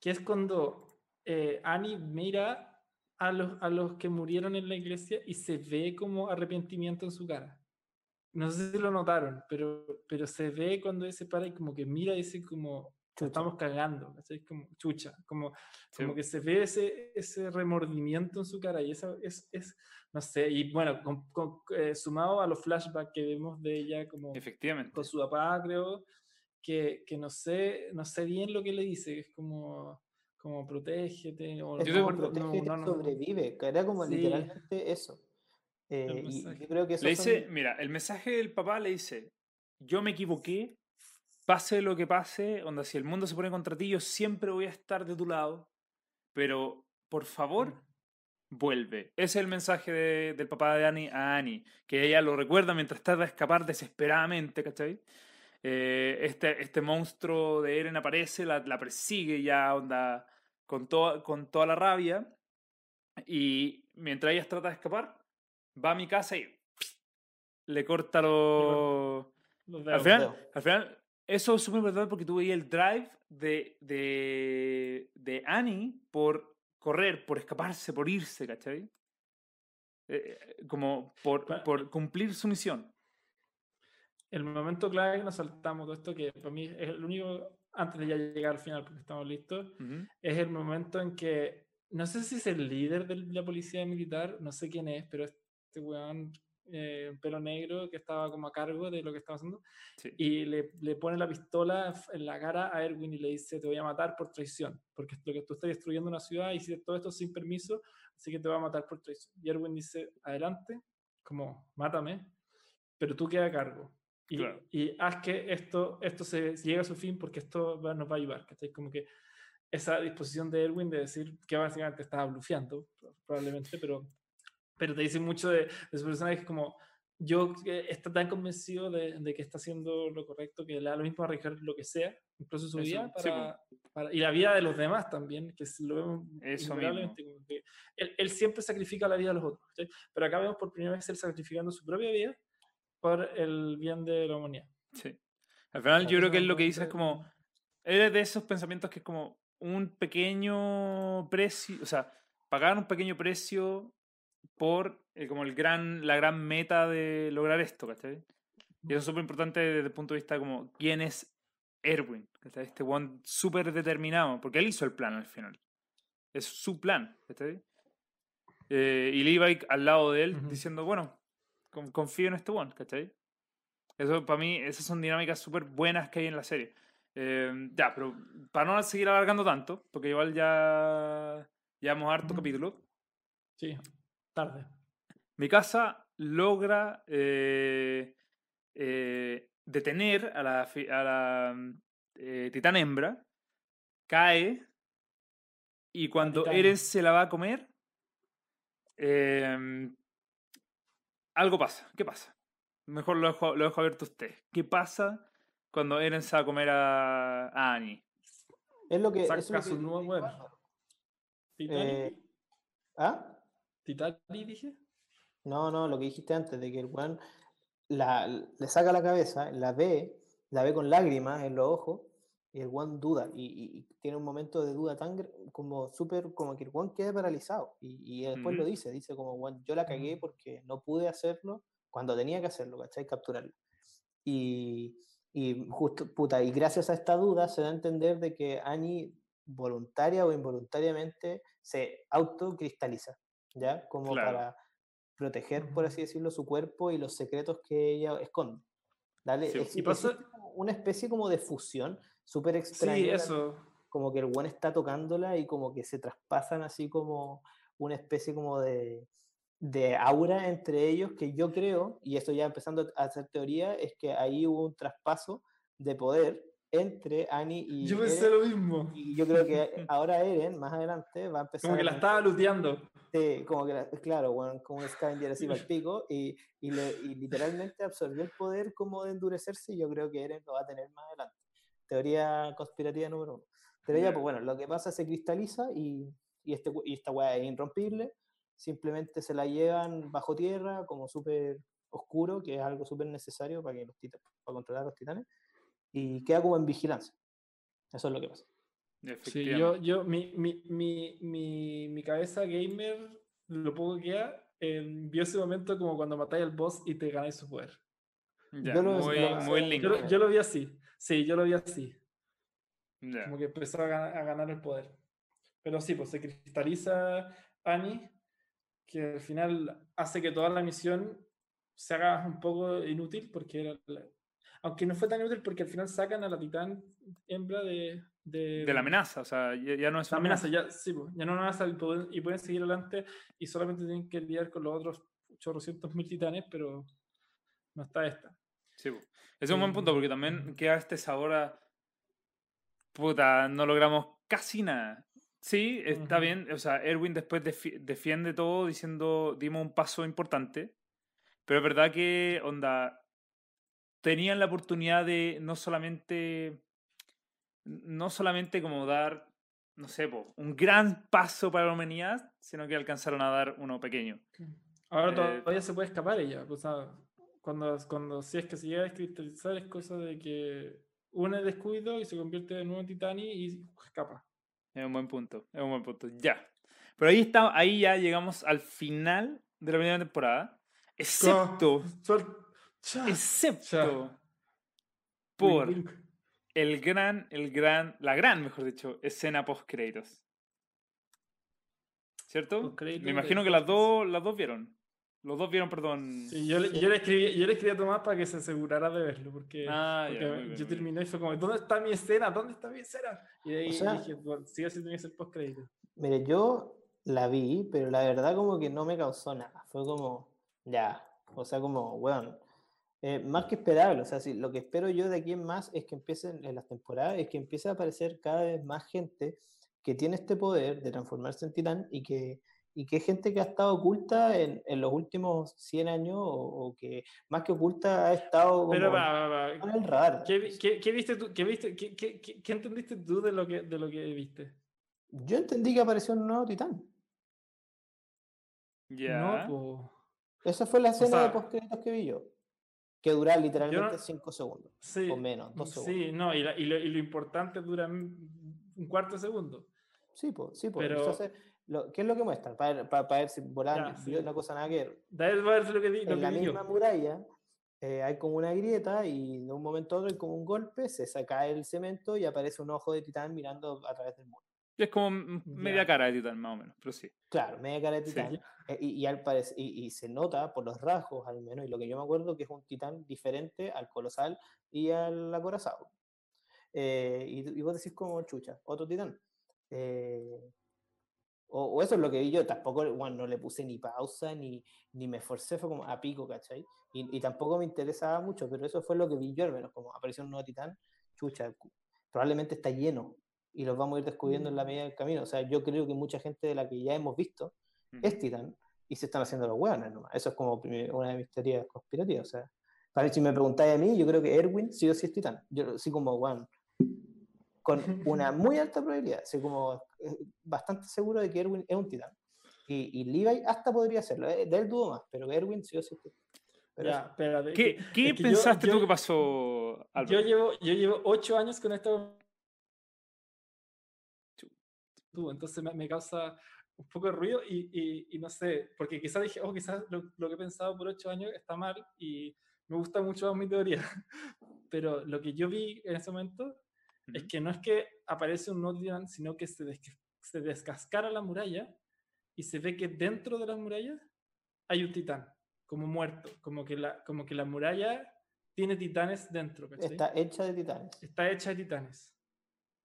que es cuando eh, Annie mira a los, a los que murieron en la iglesia y se ve como arrepentimiento en su cara. No sé si lo notaron, pero, pero se ve cuando él se para y como que mira y dice como Chucha. estamos cagando, ¿cachai? Como chucha, como, Sí. como que se ve ese, ese remordimiento en su cara y esa es, es no sé, y bueno, con- con- eh, sumado a los flashbacks que vemos de ella como Efectivamente. con su papá, creo, que, que no sé, no sé bien lo que le dice, es como, como protégete, o Es como te- no, protégete, no, no, sobrevive, que era como Sí. literalmente eso. Eh, y yo creo que eso Le son- dice, mira, el mensaje del papá le dice, yo me equivoqué, pase lo que pase, onda, si el mundo se pone contra ti, yo siempre voy a estar de tu lado, pero por favor, vuelve. Ese es el mensaje de- del papá de Annie a Annie, que ella lo recuerda mientras trata de escapar desesperadamente, ¿cachai? Eh, este, este monstruo de Eren aparece, la, la persigue ya, onda, con, toda con toda la rabia, y mientras ella trata de escapar, va a mi casa y le corta los... los Al final, dedos. al final, eso es súper verdad porque veías el drive de, de, de Annie por correr, por escaparse, por irse, ¿cachai? Eh, eh, como por, por cumplir su misión. El momento clave que nos saltamos todo esto, que para mí es el único, antes de ya llegar al final, porque estamos listos, Ujú. es el momento en que, no sé si es el líder de la policía militar, no sé quién es, pero este weón, eh, pelo negro, que estaba como a cargo de lo que estaba haciendo, Sí. y le, le pone la pistola en la cara a Erwin y le dice, te voy a matar por traición, porque lo que tú estás destruyendo una ciudad y hiciste todo esto sin permiso, así que te voy a matar por traición. Y Erwin dice, adelante, como, mátame, pero tú queda a cargo. Y, Claro. y haz que esto, esto se llegue a su fin porque esto va- nos va a ayudar. ¿cachai? Como que esa disposición de Erwin de decir que básicamente estaba blufeando, probablemente, pero, pero te dice mucho de, de su personaje como yo que está tan convencido de, de que está haciendo lo correcto que le da lo mismo arriesgar lo que sea, incluso su Eso, vida, sí, para, para- y la vida de los demás también, que lo vemos Eso que él, él siempre sacrifica la vida de los otros, ¿cachai? pero acá vemos por primera vez él sacrificando su propia vida por el bien de la humanidad. Sí. Al final yo creo que él lo que dice es como, eres de esos pensamientos que es como un pequeño precio, o sea, pagar un pequeño precio por eh, como el gran, la gran meta de lograr esto, ¿cachai? Y eso es súper importante desde el punto de vista como quién es Erwin, ¿cachai? Este one súper determinado, porque él hizo el plan al final. Es su plan, ¿cachai? Eh, y Levi al lado de él Ujú. diciendo, bueno, con- confío en este one, ¿cachai? Eso para mí, esas son dinámicas súper buenas que hay en la serie. Eh, ya, pero para no seguir alargando tanto, porque igual ya llevamos harto Ujú. capítulo, Sí, tarde. mi casa logra eh, eh, detener a la, a la mm, eh, titán hembra, cae, y cuando. Eren se la va a comer, eh, algo pasa. ¿Qué pasa? Mejor lo dejo, lo dejo abierto a usted. ¿Qué pasa cuando Eren se va a comer a, a Annie? Es lo que. Saca eso es lo su que- nuevo ¿Ah? ¿Titani dije? No, no, lo que dijiste antes, de que el weón la, le saca la cabeza, la ve, la ve con lágrimas en los ojos, y el weón duda, y, tiene un momento de duda tan como súper, como que el weón queda paralizado, y, y después lo Ujú. dice, dice como, weón, yo la cagué Ujú. porque no pude hacerlo cuando tenía que hacerlo, ¿cachai? Capturarlo. Y, y justo, puta, y gracias a esta duda se da a entender de que Annie voluntaria o involuntariamente se autocristaliza, ¿ya? Como Claro. para proteger, por así decirlo, su cuerpo y los secretos que ella esconde. Dale, Sí, exi- y pasa- una especie como de fusión súper Sí, extraña, eso. como que el buen está tocándola y como que se traspasan así como una especie como de, de aura entre ellos que yo creo, y esto ya empezando a hacer teoría, es que ahí hubo un traspaso de poder entre Annie y Yo pensé Eren, lo mismo. y yo creo que ahora Eren, más adelante, va a empezar Como que la estaba luteando. Sí, como que, la- claro, bueno, como un scavenger así para el pico, y, y, le- y literalmente absorbió el poder como de endurecerse, y yo creo que Eren lo va a tener más adelante. Teoría conspirativa número uno. Pero ya, pues bueno, lo que pasa se cristaliza y, y, este, y esta weá es irrompible, simplemente se la llevan bajo tierra como súper oscuro, que es algo súper necesario para, que los para controlar a los titanes, y queda como en vigilancia. Eso es lo que pasa. Sí, yo, yo mi, mi, mi, mi, mi cabeza gamer, lo poco que queda, eh, vio ese momento como cuando matáis al boss y te ganáis su poder. Ya, yo, lo, muy, muy yo, yo, lo vi así. Sí, yo lo vi así. Como que empezó a ganar, a ganar, el poder. Pero sí, pues se cristaliza Annie, que al final hace que toda la misión se haga un poco inútil, porque era aunque no fue tan inútil porque al final sacan a la titán hembra de... De, de la amenaza, o sea, ya, no es una amenaza. Ya, sí, ya no es una amenaza y pueden, seguir adelante y solamente tienen que lidiar con los otros 800 mil titanes, pero no está esta. Sí, pues. es un buen punto porque también queda este sabor a... Puta, no logramos casi nada. Sí, está bien. O sea, Erwin después defiende todo diciendo, dimos un paso importante. Pero es verdad que, onda, tenían la oportunidad de no solamente, no solamente como dar, no sé, un gran paso para la humanidad, sino que alcanzaron a dar uno pequeño. Ahora eh, todavía se puede escapar ella, pues, cuando, cuando si es que se llega a descristalizar es cosa de que une descuido y se convierte en un Titani y escapa. Es un buen punto, es un buen punto. Ya. Pero ahí está, ahí ya llegamos al final de la primera temporada. Excepto excepto por el gran, el gran, la gran, mejor dicho, escena post créditos. ¿Cierto? Me imagino que las dos, las dos vieron. Los dos vieron, perdón. Sí, yo, yo, le escribí, yo le escribí a Tomás para que se asegurara de verlo, porque, ah, yo terminé y fue como, ¿dónde está mi escena? ¿Dónde está mi escena? Y de ahí dije, bueno, sigue siendo el post crédito. Mire, yo la vi, pero la verdad como que no me causó nada. Fue como, ya, o sea, como, bueno, eh, más que esperable. O sea, si, lo que espero yo de aquí en más es que empiecen en las temporadas, es que empiece a aparecer cada vez más gente que tiene este poder de transformarse en titán y que, y que gente que ha estado oculta en, en los últimos 100 años o, que más que oculta ha estado como Pero va, en el radar. ¿Qué, qué, qué viste tú? ¿Qué, viste, qué, qué, qué, entendiste tú de lo, que, de lo que viste? Yo entendí que apareció un nuevo titán. Ya. No, Esa fue la escena de post que vi yo que dura literalmente 5 segundos o menos, 2 segundos. Sí, no, y, y, lo, y, lo, importante dura un cuarto de segundo. Sí, pues, sí, pues. Entonces, lo, ¿qué es lo que muestra? Para, para, ver si Borán vio una cosa nada que ver. lo que En la misma muralla eh, hay como una grieta y de un momento a otro hay como un golpe, se saca el cemento y aparece un ojo de titán mirando a través del muro. Es como media cara de titán, más o menos, pero sí. Claro, media cara de titán. Eh, y, y, al y, y, se nota por los rasgos, al menos, y lo que yo me acuerdo, que es un titán diferente al colosal y al acorazado. Eh, y, vos decís como chucha, otro titán. Eh, o, eso es lo que vi yo, tampoco, bueno, no le puse ni pausa, ni, ni me esforcé, fue como a pico, ¿cachai? Y, y tampoco me interesaba mucho, pero eso fue lo que vi yo, al menos, como apareció un nuevo titán, chucha, probablemente está lleno, y los vamos a ir descubriendo en la mm. medida del camino. O sea, yo creo que mucha gente de la que ya hemos visto es Titán y se están haciendo los hueones nomás. Eso es como una de mis teorías conspirativas. O sea, para si me preguntáis a mí, yo creo que Erwin sí o sí es Titán. Yo sí como, bueno, con una muy alta probabilidad, soy como eh, bastante seguro de que Erwin es un Titán. Y, y Levi hasta podría serlo, eh, de él dudo más, pero Erwin sí o sí es Titán. Pero ¿Qué, ¿qué pensaste tú que pasó, Yo llevo, yo llevo ocho años con esto entonces me, causa un poco de ruido y, y, no sé, porque quizás dije, oh, quizás lo, que he pensado por ocho años está mal y me gusta mucho mi teoría, pero lo que yo vi en ese momento es que no es que aparece un Nottingham, sino que se, se descascara la muralla y se ve que dentro de la muralla hay un titán, como muerto, como que la, como que la muralla tiene titanes dentro. Está hecha de titanes. Está hecha de titanes.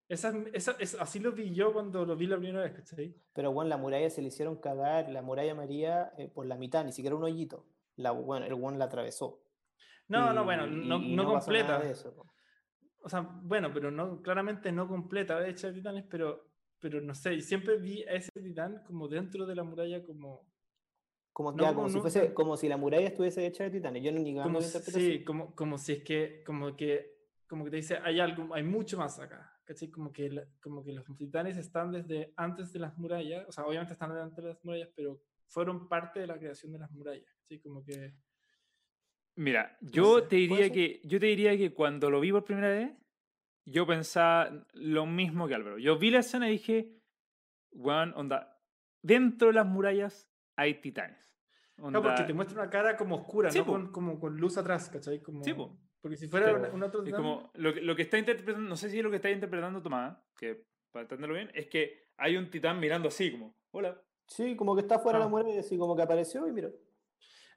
Esa, esa, así lo vi yo cuando lo vi la primera vez, ¿cachai? Pero bueno, la muralla se le hicieron cagar, la muralla María, eh, por la mitad, ni siquiera un hoyito. La, bueno, el one la atravesó. No, no, bueno, no, no, completa. o sea, bueno, pero no, claramente no completa, hecha de titanes, pero, pero no sé, siempre vi a ese titán como dentro de la muralla, como. Como, como, si fuese, como si la muralla estuviese hecha de titanes. Yo no ni como, Sí, como, como si es que, como que, como que te dice, hay algo, hay mucho más acá. ¿Cachai? Como que, la- como que los titanes están desde antes de las murallas, o sea, obviamente están antes de las murallas, pero fueron parte de la creación de las murallas, ¿cachai? Como que... Mira, yo te diría que yo te diría que cuando lo vi por primera vez, yo pensaba lo mismo que Álvaro. Yo vi la escena y dije, weón, onda, dentro de las murallas hay titanes. No, porque Onda, te muestra una cara como oscura, Sí, ¿no? po. Con, como con luz atrás, ¿cachai? Como... Sí, po. Porque si fuera Pero- un, un otro es titán, como lo, lo que está interpretando, no sé si es lo que está interpretando Tomás, que para entenderlo bien, es que hay un titán mirando así como, hola. Sí, como que está fuera de Ah. la muralla, así como que apareció y mira.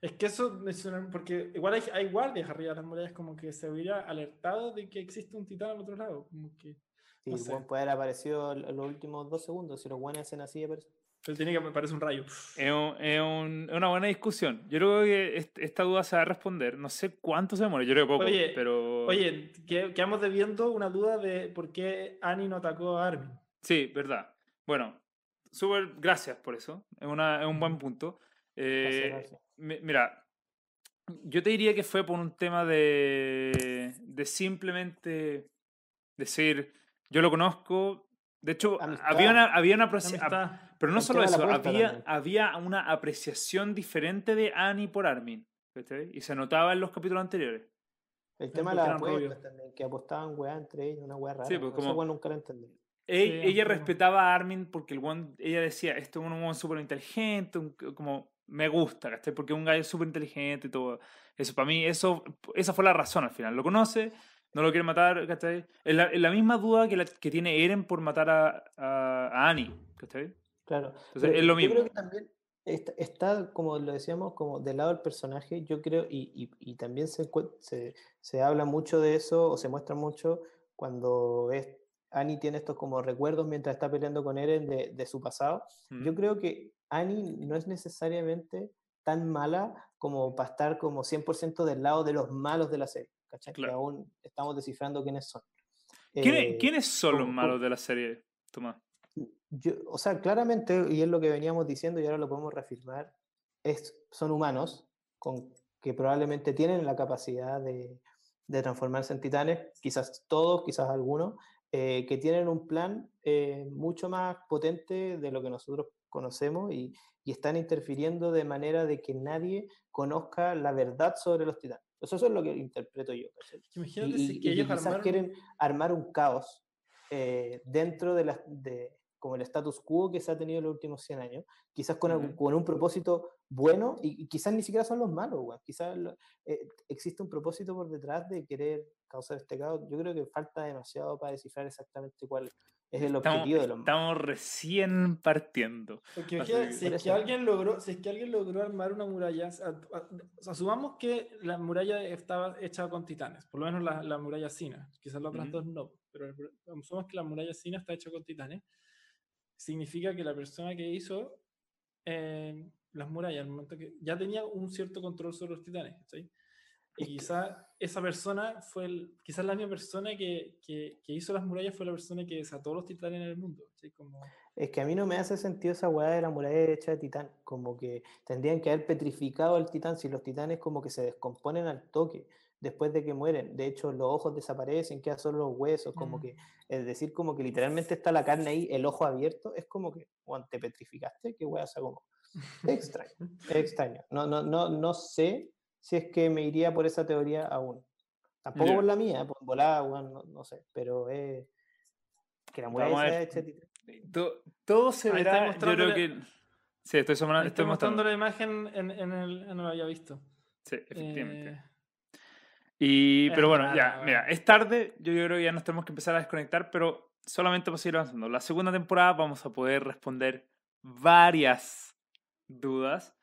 Es que eso me suena, porque igual hay, hay guardias arriba de las murallas, como que se hubiera alertado de que existe un titán al otro lado. Como que. Sí, No el sé. puede haber aparecido en los últimos dos segundos. Si los buenos hacen así, aparece. Pero tiene que me parece un rayo. Es, un- es un- es una buena discusión. Yo creo que est- esta duda se va a responder. No sé cuánto se demora, yo creo que poco, Oye, pero... Oye, que, quedamos debiendo una duda de por qué Annie no atacó a Armin. Sí, verdad. Bueno, súper gracias por eso. Es, una, es un buen punto. Eh, gracias. mi- mira, yo te diría que fue por un tema de, de simplemente decir, yo lo conozco. De hecho, Amistad. había una, había una. Pero no solo eso, había, también. había una apreciación diferente de Annie por Armin. ¿cachai? Y se notaba en los capítulos anteriores. El Sí, tema de las apuestas también, que apostaban weá entre ellos, una weá rara. Sí, pues, Eso como- weón nunca lo entendí. E- Sí, ella como- respetaba a Armin porque el one, ella decía, esto es un weón súper inteligente, un- como me gusta, ¿cachai? Porque es un gallo súper inteligente y todo. Eso, para mí, eso, esa fue la razón al final. Lo conoce, no lo quiere matar, ¿cachai? Es la, la misma duda que, la, que tiene Eren por matar a, a, a Annie, ¿cachai? Claro. Entonces, Pero es lo Yo creo mismo. que también está, está, como lo decíamos, como del lado del personaje, yo creo, y, y- y también se, se, se habla mucho de eso, o se muestra mucho cuando es, Annie tiene estos como recuerdos mientras está peleando con Eren de, de su pasado. Yo Mm. creo que Annie no es necesariamente tan mala como para estar como 100% del lado de los malos de la serie, ¿cachai? Que aún estamos descifrando quiénes son. ¿Quiénes, Eh, ¿Quiénes son los malos de la serie, Tomás? Yo, o sea, claramente, y es lo que veníamos diciendo y ahora lo podemos reafirmar, es, son humanos con, que probablemente tienen la capacidad de, de transformarse en titanes, quizás todos, quizás algunos, eh, que tienen un plan eh, mucho más potente de lo que nosotros conocemos y, y están interfiriendo de manera de que nadie conozca la verdad sobre los titanes. Eso, eso es lo que interpreto yo. Imagínate y, si y- que ellos quizás armaron. quieren armar un caos eh, dentro de, las de como el status quo que se ha tenido en los últimos 100 años, quizás con, algún- Ujú. con un propósito bueno y, y quizás ni siquiera son los malos, weón. quizás lo- eh, existe un propósito por detrás de querer causar este caos. Yo creo que falta demasiado para descifrar exactamente cuál es el Estamos, objetivo de los malos. estamos recién partiendo. Porque si es que alguien logró, si es que alguien logró armar una muralla, asumamos que la muralla estaba hecha con titanes, por lo menos la, la muralla Sina, quizás las otras Ujú. dos no, pero asumamos que la muralla Sina está hecha con titanes, significa que la persona que hizo eh, las murallas, al momento que ya tenía un cierto control sobre los titanes, ¿cachai? Y quizá esa persona fue, el, quizás la misma persona que, que, que hizo las murallas fue la persona que desató los titanes en el mundo, ¿cachai? Como... Es que a mí no me hace sentido esa weá de la muralla hecha de titán. Como que tendrían que haber petrificado al titán si los titanes como que se descomponen al toque después de que mueren. De hecho, los ojos desaparecen, quedan solo los huesos. Como Mm. que, es decir, como que literalmente está la carne ahí, el ojo abierto. Es como que, "Juan, te petrificaste, qué weá, o sea, como. Es extraño, es extraño. No, no, no, no sé si es que me iría por esa teoría aún. Tampoco por la mía, por volada, weón, no, no sé. Pero es. Que la muralla Vamos a sea ver. hecha de titán. To- todo se Ahí verá, yo creo que... Sí, estoy, estoy estoy mostrando mostrando. la imagen en, en el. No lo había visto. Sí, efectivamente. Eh, Y, pero bueno, ya, mira, es tarde, yo, yo creo que ya nos tenemos que empezar a desconectar, pero solamente para seguir avanzando. La segunda temporada vamos a poder responder varias dudas.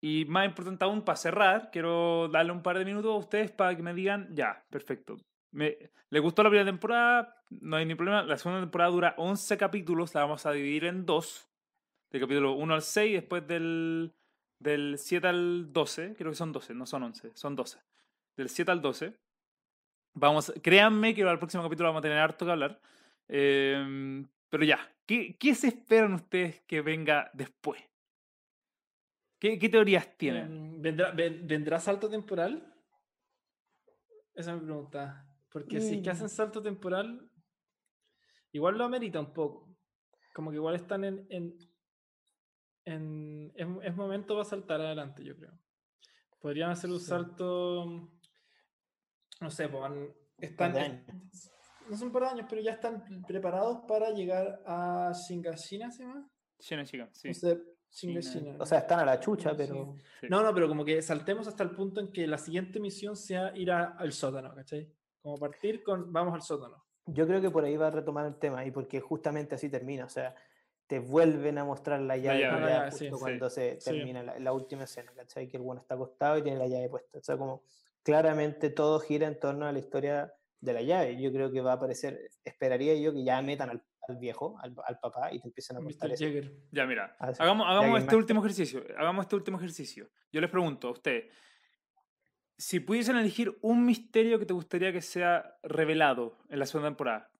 Y más importante aún, para cerrar, quiero darle un par de minutos a ustedes para que me digan, ya, perfecto. Me, ¿Les gustó la primera temporada? No hay ni problema. La segunda temporada dura 11 capítulos, la vamos a dividir en dos. Del capítulo 1 al 6, después del, del 7 al 12, creo que son 12, no son 11, son 12 del 7 al 12. Vamos, créanme que para el próximo capítulo vamos a tener harto que hablar. Eh, pero ya, ¿qué, ¿qué se esperan ustedes que venga después? ¿Qué, qué teorías tienen? em, ¿vendrá, ven- ¿Vendrá salto temporal? Esa es mi pregunta. Porque si es que Mm. hacen salto temporal, igual lo amerita un poco. Como que igual están en. en, en- es, es momento para saltar adelante, yo creo. Podrían hacer un Sí. salto. No sé, pues, han- Par están. de años. No son por años, pero ya están preparados para llegar a Shingashina, ¿se llama? China, chica, sí. No sé, China. Shingashina. O sea, están a la chucha, pero sí. No, no, pero como que saltemos hasta el punto en que la siguiente misión sea ir a- al sótano, ¿cachai? Como partir con vamos al sótano. yo creo que por ahí va a retomar el tema y porque justamente así termina. O sea, te vuelven a mostrar la llave, llave. ya Ah, ya, justo sí, sí. cuando se Sí. termina la, la última escena, ¿cachai? Que el bueno está acostado y tiene la llave puesta. O sea, como claramente todo gira en torno a la historia de la llave. Yo creo que va a aparecer, esperaría yo que ya metan al, al viejo, al, al papá, y te empiecen a contar eso. Ya, mira, Ah, hagamos, este último ejercicio. Hagamos este último ejercicio. Yo les pregunto a ustedes, si pudiesen elegir un misterio que te gustaría que sea revelado en la segunda temporada,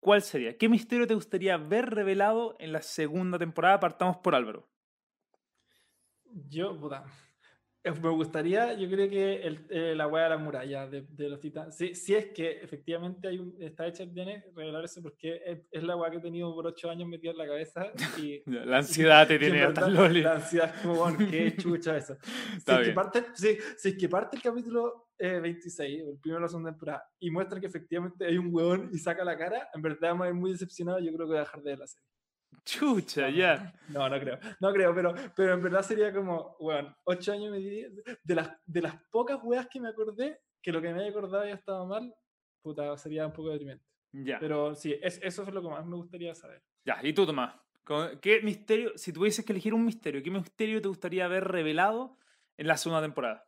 ¿cuál sería? ¿Qué misterio te gustaría ver revelado en la segunda temporada? Partamos por Álvaro. Yo, puta. Eh, Me gustaría, yo creo que el, eh, la weá de la muralla de, de los titanes. Si, si es que efectivamente hay un, está hecha el DNA, revelar eso porque es, es la weá que he tenido por ocho años metida en la cabeza y. La ansiedad te tiene hasta loli. La ansiedad es como, bueno, qué chucha eso. Si es, que parte, si, si es que parte el capítulo eh, 26, o el primero de la segunda temporada, y muestra que efectivamente hay un weón y saca la cara, en verdad me voy a ir muy decepcionado. Yo creo que voy a dejar de ver la serie. Chucha, ya. No, no creo. No creo, pero, pero en verdad sería como, bueno, ocho años me di- de las, de las pocas weas que me acordé, que lo que me había acordado ya estaba mal, puta, sería un poco deprimente. Ya. Pero sí, es, eso es lo que más me gustaría saber. Ya, y tú, Tomás. ¿con- ¿Qué misterio, si tuvieses que elegir un misterio, qué misterio te gustaría ver revelado en la segunda temporada?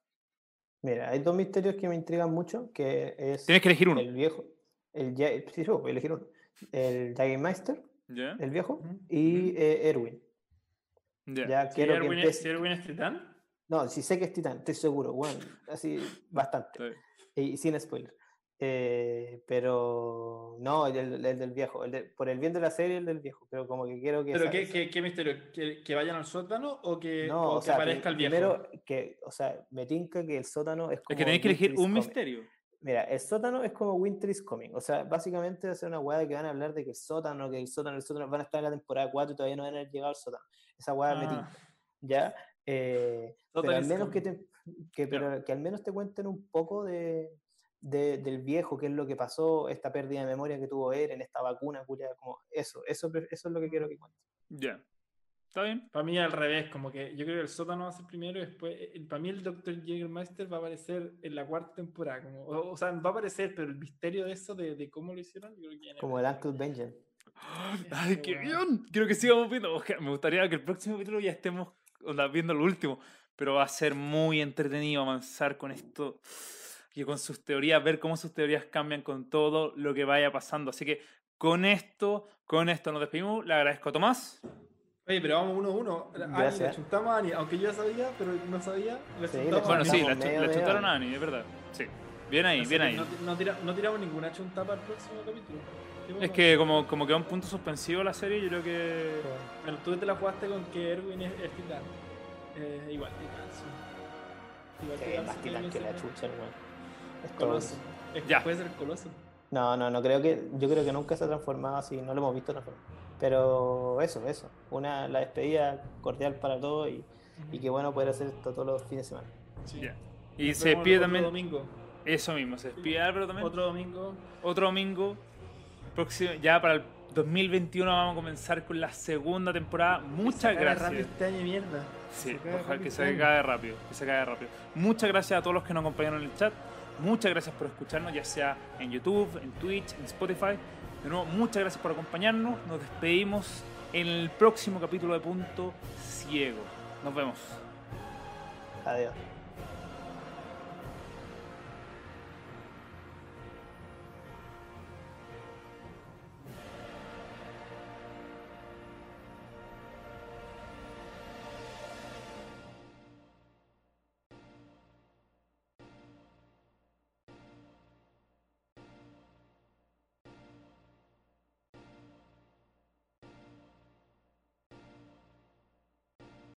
Mira, hay dos misterios que me intrigan mucho, que es Tienes que elegir uno. el viejo, el sí, sí, voy a elegir uno, el Jagermeister, El viejo, y eh, Erwin. Ya. Ya Si quiero que Erwin, si Erwin es titán, No, si sé que es Titán, estoy seguro, bueno, así bastante. Y sin spoiler. Eh, pero no, el, del- el del viejo, el de- por el bien de la serie, el del viejo, pero como que quiero que... ¿pero qué, esa- qué, qué misterio? ¿Que, que vayan al sótano o que, no, o o que sea, aparezca el viejo? primero que, o sea, me tinca que el sótano es como... Es que tenéis que elegir un misterio. Mira, el sótano es como Winter is Coming. O sea, básicamente va a ser una hueá que van a hablar de que el sótano, que el sótano, el sótano, van a estar en la temporada 4 y todavía no van a llegado al sótano. Esa hueá me Ah. tinca. ¿Ya? Eh, pero al menos que, te, que, pero que al menos te cuenten un poco de, de- del viejo, qué es lo que pasó, esta pérdida de memoria que tuvo él en esta vacuna, culia, como eso, eso, eso es lo que quiero que cuenten. Ya. ¿Está bien? Para mí al revés, como que yo creo que el sótano va a ser primero y después, eh, para mí el Dr. Jägermeister va a aparecer en la cuarta temporada, como, o, o sea, va a aparecer, pero el misterio de eso, de, de cómo lo hicieron, yo creo que ya no- Como el Uncle Benjen. ¡Ay, qué bien! Quiero que sigamos viendo. Me gustaría que el próximo capítulo ya estemos onda, viendo lo último. Pero va a ser muy entretenido avanzar con esto y con sus teorías, ver cómo sus teorías cambian con todo lo que vaya pasando. Así que con esto, con esto nos despedimos. Le agradezco a Tomás. Oye, pero vamos uno a uno. Ani, le Gracias. chuntamos a Ani, aunque yo ya sabía, pero no sabía. Le Sí, le Bueno, sí, la, medio, chutaron a Ani, es verdad. Sí. Bien ahí, Así bien ahí. No, no tira- no tiramos ninguna chunta para el próximo capítulo. ¿Qué Es que como, como queda un punto suspensivo la serie, yo creo que... Bueno, tú te la jugaste con que Erwin es, es titán. Eh, igual, titán, sí. Igual Sí, titán, más titán que la chucha, hermano. Es Coloso. Es que Ya. puede ser coloso. No, no, no creo que, yo creo que nunca se ha transformado así, no lo hemos visto transformado. Pero eso, eso, una, la despedida cordial para todos y, y qué bueno poder hacer esto todos los fines de semana. Sí. Ya. Y Nos se despide otro también... domingo. Eso mismo, se despide Álvaro también. Otro domingo. otro domingo. Próximo, ya para el 2021 vamos a comenzar con la segunda temporada. Muchas gracias. rápido este año, mierda. Sí, ojalá que este se año. acabe rápido, que se acabe rápido. Muchas gracias a todos los que nos acompañaron en el chat. Muchas gracias por escucharnos, ya sea en YouTube, en Twitch, en Spotify. De nuevo, muchas gracias por acompañarnos. Nos despedimos en el próximo capítulo de Punto Ciego. Nos vemos. Adiós.